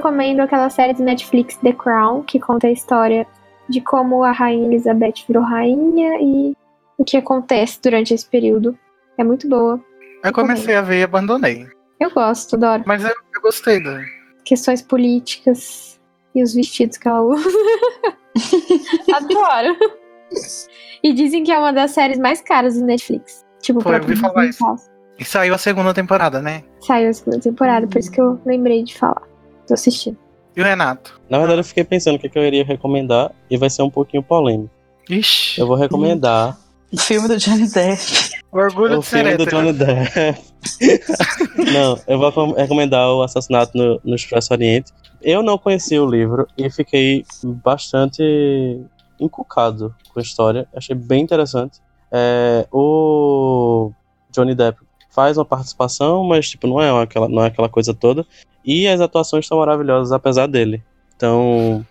Recomendo aquela série do Netflix The Crown, que conta a história de como a rainha Elizabeth virou rainha e o que acontece durante esse período. É muito boa. Eu comecei a ver e abandonei. Eu gosto, adoro. Mas eu, eu gostei da. Questões políticas e os vestidos que ela usa. [laughs] adoro. E dizem que é uma das séries mais caras do Netflix. Tipo, pra eu ouvi falar isso. E saiu a segunda temporada, né? Saiu a segunda temporada, por isso que eu lembrei de falar. Tô assistindo. E o Renato? Na verdade, eu fiquei pensando o que, que eu iria recomendar e vai ser um pouquinho polêmico. Ixi, Eu vou recomendar [laughs] O filme do Johnny Depp. orgulho o de ser filme do hétero. Johnny Depp. [laughs] não, eu vou com- recomendar o Assassinato no, no Expresso Oriente. Eu não conhecia o livro e fiquei bastante encucado com a história. Achei bem interessante. É, o Johnny Depp faz uma participação, mas tipo, não é aquela, não é aquela coisa toda. E as atuações estão maravilhosas, apesar dele. Então,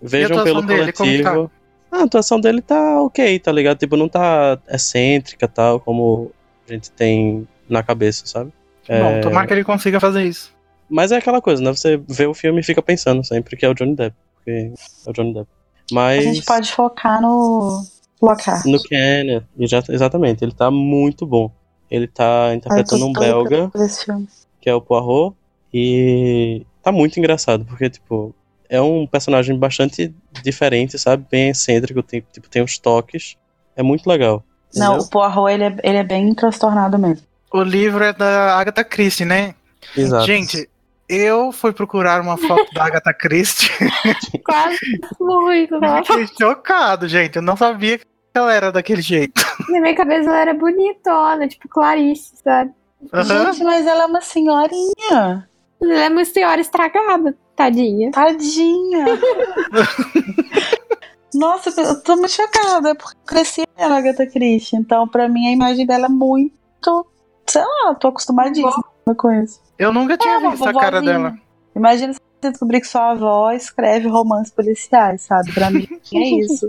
vejam pelo dele, como que tá? coletivo. A atuação dele tá ok, tá ligado? Tipo, não tá excêntrica tal, como a gente tem na cabeça, sabe? Bom, É, tomara que ele consiga fazer isso. Mas é aquela coisa, né? Você vê o filme e fica pensando sempre que é o Johnny Depp. Porque é o Johnny Depp. A Mas gente pode focar no Lockhart. no Ken, exatamente, ele tá muito bom. Ele tá interpretando um belga, que é o Poirot, e tá muito engraçado, porque, tipo, é um personagem bastante diferente, sabe? Bem excêntrico, tem, tipo, tem uns toques. É muito legal. Não, o Poirot, ele é, ele é bem transtornado mesmo. O livro é da Agatha Christie, né? Exato. Gente, eu fui procurar uma foto da Agatha Christie [laughs] Quase muito. e fiquei chocado, gente. Eu não sabia que ela era daquele jeito. [laughs] Na minha cabeça ela era bonitona, tipo Clarice, sabe? Aham. Gente, mas ela é uma senhorinha. Ela é uma senhora estragada, tadinha. Tadinha. [laughs] Nossa, eu tô muito chocada, porque eu cresci vendo a Agatha Christie. Então, pra mim, a imagem dela é muito. Sei lá, tô acostumadíssima com isso. Eu nunca tinha É, visto a cara dela. Imagina se você descobrir que sua avó escreve romances policiais, sabe? Pra mim, é [laughs] isso.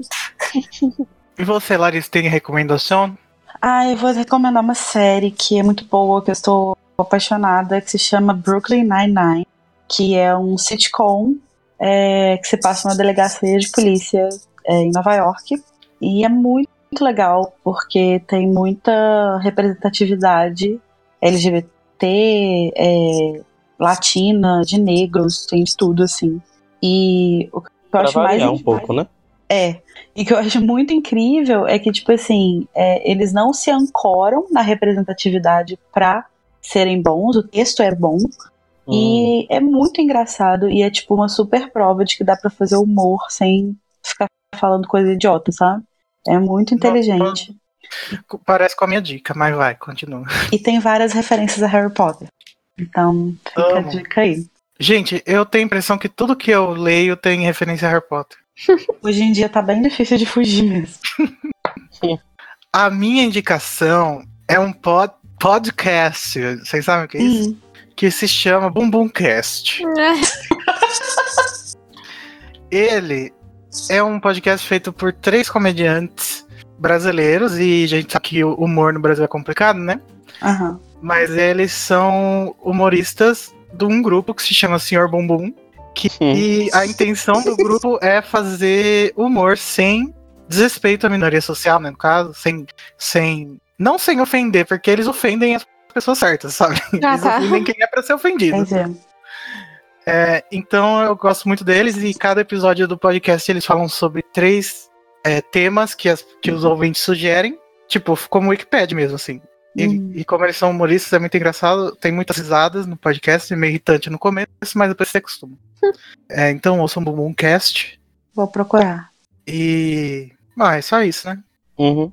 E você, Larissa, tem recomendação? Ah, eu vou recomendar uma série que é muito boa, que eu estou apaixonada, que se chama Brooklyn Nine-Nine, que é um sitcom é, que se passa numa delegacia de polícia é, em Nova York. E é muito, muito legal, porque tem muita representatividade LGBT, é, latina, de negros, tem de tudo, assim. E o que eu Pra acho mais um pouco, né? é. E que eu acho muito incrível é que, tipo assim, é, eles não se ancoram na representatividade pra serem bons, o texto é bom. Hum. E é muito engraçado e é tipo uma super prova de que dá pra fazer humor sem ficar falando coisa idiota, sabe? É muito inteligente. Parece com a minha dica, mas vai, continua. E tem várias referências a Harry Potter. Então, fica a Amo. dica aí. Gente, eu tenho a impressão que tudo que eu leio tem referência a Harry Potter. Hoje em dia tá bem difícil de fugir mesmo. A minha indicação é um pod podcast, vocês sabem o que é isso? Hum. Que se chama Bumbumcast. Ele é um podcast feito por três comediantes brasileiros e a gente sabe que o humor no Brasil é complicado, né? Aham. Mas eles são humoristas de um grupo que se chama Senhor Bumbum. Que e [laughs] a intenção do grupo é fazer humor sem desrespeito à minoria social, né? No caso, sem, sem. Não sem ofender, porque eles ofendem as pessoas certas, sabe? Ah, Eles tá. ofendem quem é pra ser ofendido. Entendi. É, então eu gosto muito deles e cada episódio do podcast eles falam sobre três é, temas que, as- que os ouvintes sugerem, tipo, como o Wikipedia mesmo, assim. E, Hum. e como eles são humoristas, é muito engraçado, tem muitas risadas no podcast, é meio irritante no começo, mas depois você acostuma. [laughs] É, então ouçam o Bumbumcast Vou procurar. e. Ah, é só isso, né? Uhum.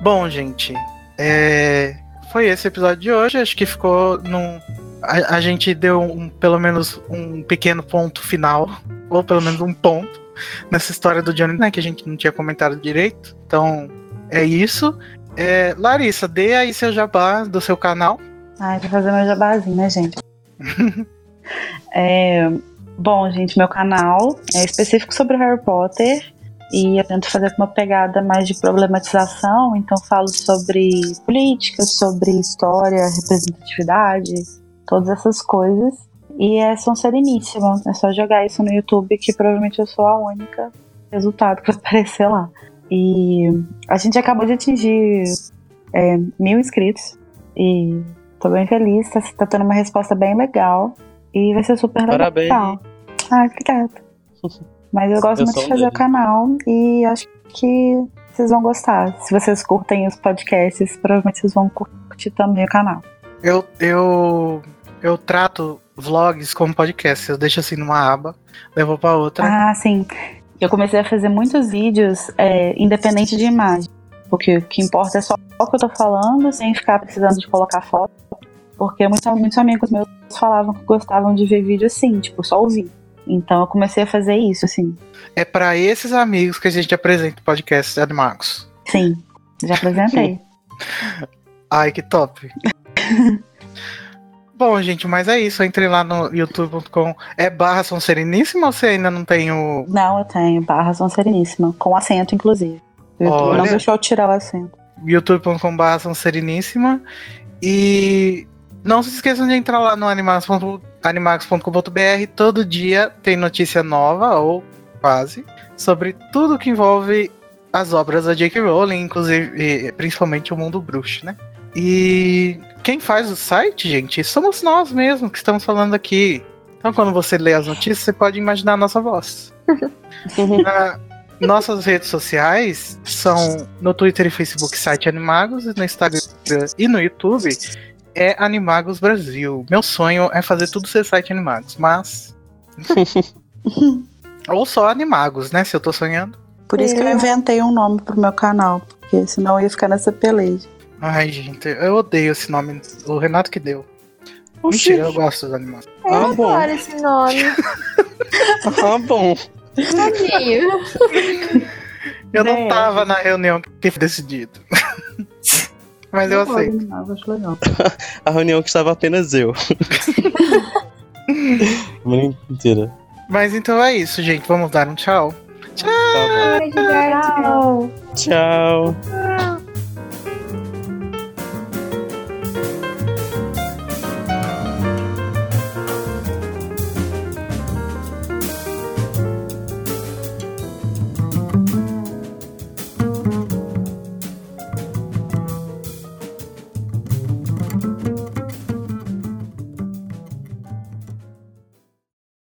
Bom, gente, é, foi esse episódio de hoje. Acho que ficou num. A, a gente deu um, pelo menos um pequeno ponto final, ou pelo menos um ponto, nessa história do Johnny, né? Que a gente não tinha comentado direito. Então, é isso. É, Larissa, dê aí seu jabá do seu canal. Ai, pra fazer meu jabazinho, né, gente? [laughs] É, bom, gente, meu canal é específico sobre Harry Potter e eu tento fazer com uma pegada mais de problematização, então falo sobre política, sobre história, representatividade, todas essas coisas. E é Sonsereníssima, é só jogar isso no YouTube que provavelmente eu sou a única resultado que [laughs] vai aparecer lá. E a gente acabou de atingir é, mil inscritos e Tô bem feliz, tá, tá tendo uma resposta bem legal. E vai ser super legal. Parabéns. Ai, obrigada. [laughs] Mas eu gosto Eu muito de fazer o deles. canal e acho que vocês vão gostar. Se vocês curtem os podcasts, provavelmente vocês vão curtir também o canal. Eu, eu, eu trato vlogs como podcast. Eu deixo assim numa aba, levo pra outra. Ah, sim. Eu comecei a fazer muitos vídeos é, independente de imagem. Porque o que importa é só o que eu tô falando, sem ficar precisando de colocar foto. Porque muitos, muitos amigos meus falavam que gostavam de ver vídeo assim, tipo, só ouvir. Então eu comecei a fazer isso, assim. É pra esses amigos que a gente apresenta o podcast Animagos. Sim, já apresentei. [laughs] Ai, que top. [laughs] Bom, gente, mas é isso. Entre lá no youtube.com. É barra São Sereníssima ou você ainda não tem o. Não, eu tenho barra São Sereníssima, com acento, inclusive. O YouTube não deixou eu tirar o acento. youtube.com barra São Sereníssima. E não se esqueçam de entrar lá no animagos.com.br. Todo dia tem notícia nova, ou quase, sobre tudo que envolve as obras da J.K. Rowling, inclusive, principalmente o mundo bruxo, né? E quem faz o site, gente, somos nós mesmos que estamos falando aqui. Então, quando você lê as notícias, você pode imaginar a nossa voz. Na- [laughs] nossas redes sociais são no Twitter e Facebook, site Animagos, e no Instagram e no YouTube é Animagos Brasil. Meu sonho é fazer tudo ser site Animagos, mas. [laughs] Ou só Animagos, né? Se eu tô sonhando. Por isso que eu inventei um nome pro meu canal, porque senão eu ia ficar nessa peleja. Ai, gente, eu odeio esse nome. O Renato que deu. Mentira, eu gosto dos animais. Eu Ah, bom. adoro esse nome. [laughs] Ah, bom. Tadinho. Eu não É. tava na reunião que foi decidido. [laughs] Mas eu aceito. Eu legal. [laughs] A reunião que estava apenas eu. Mentira. Mas então é isso, gente. Vamos dar um tchau. Tá. Tchau. Tchau. Tchau.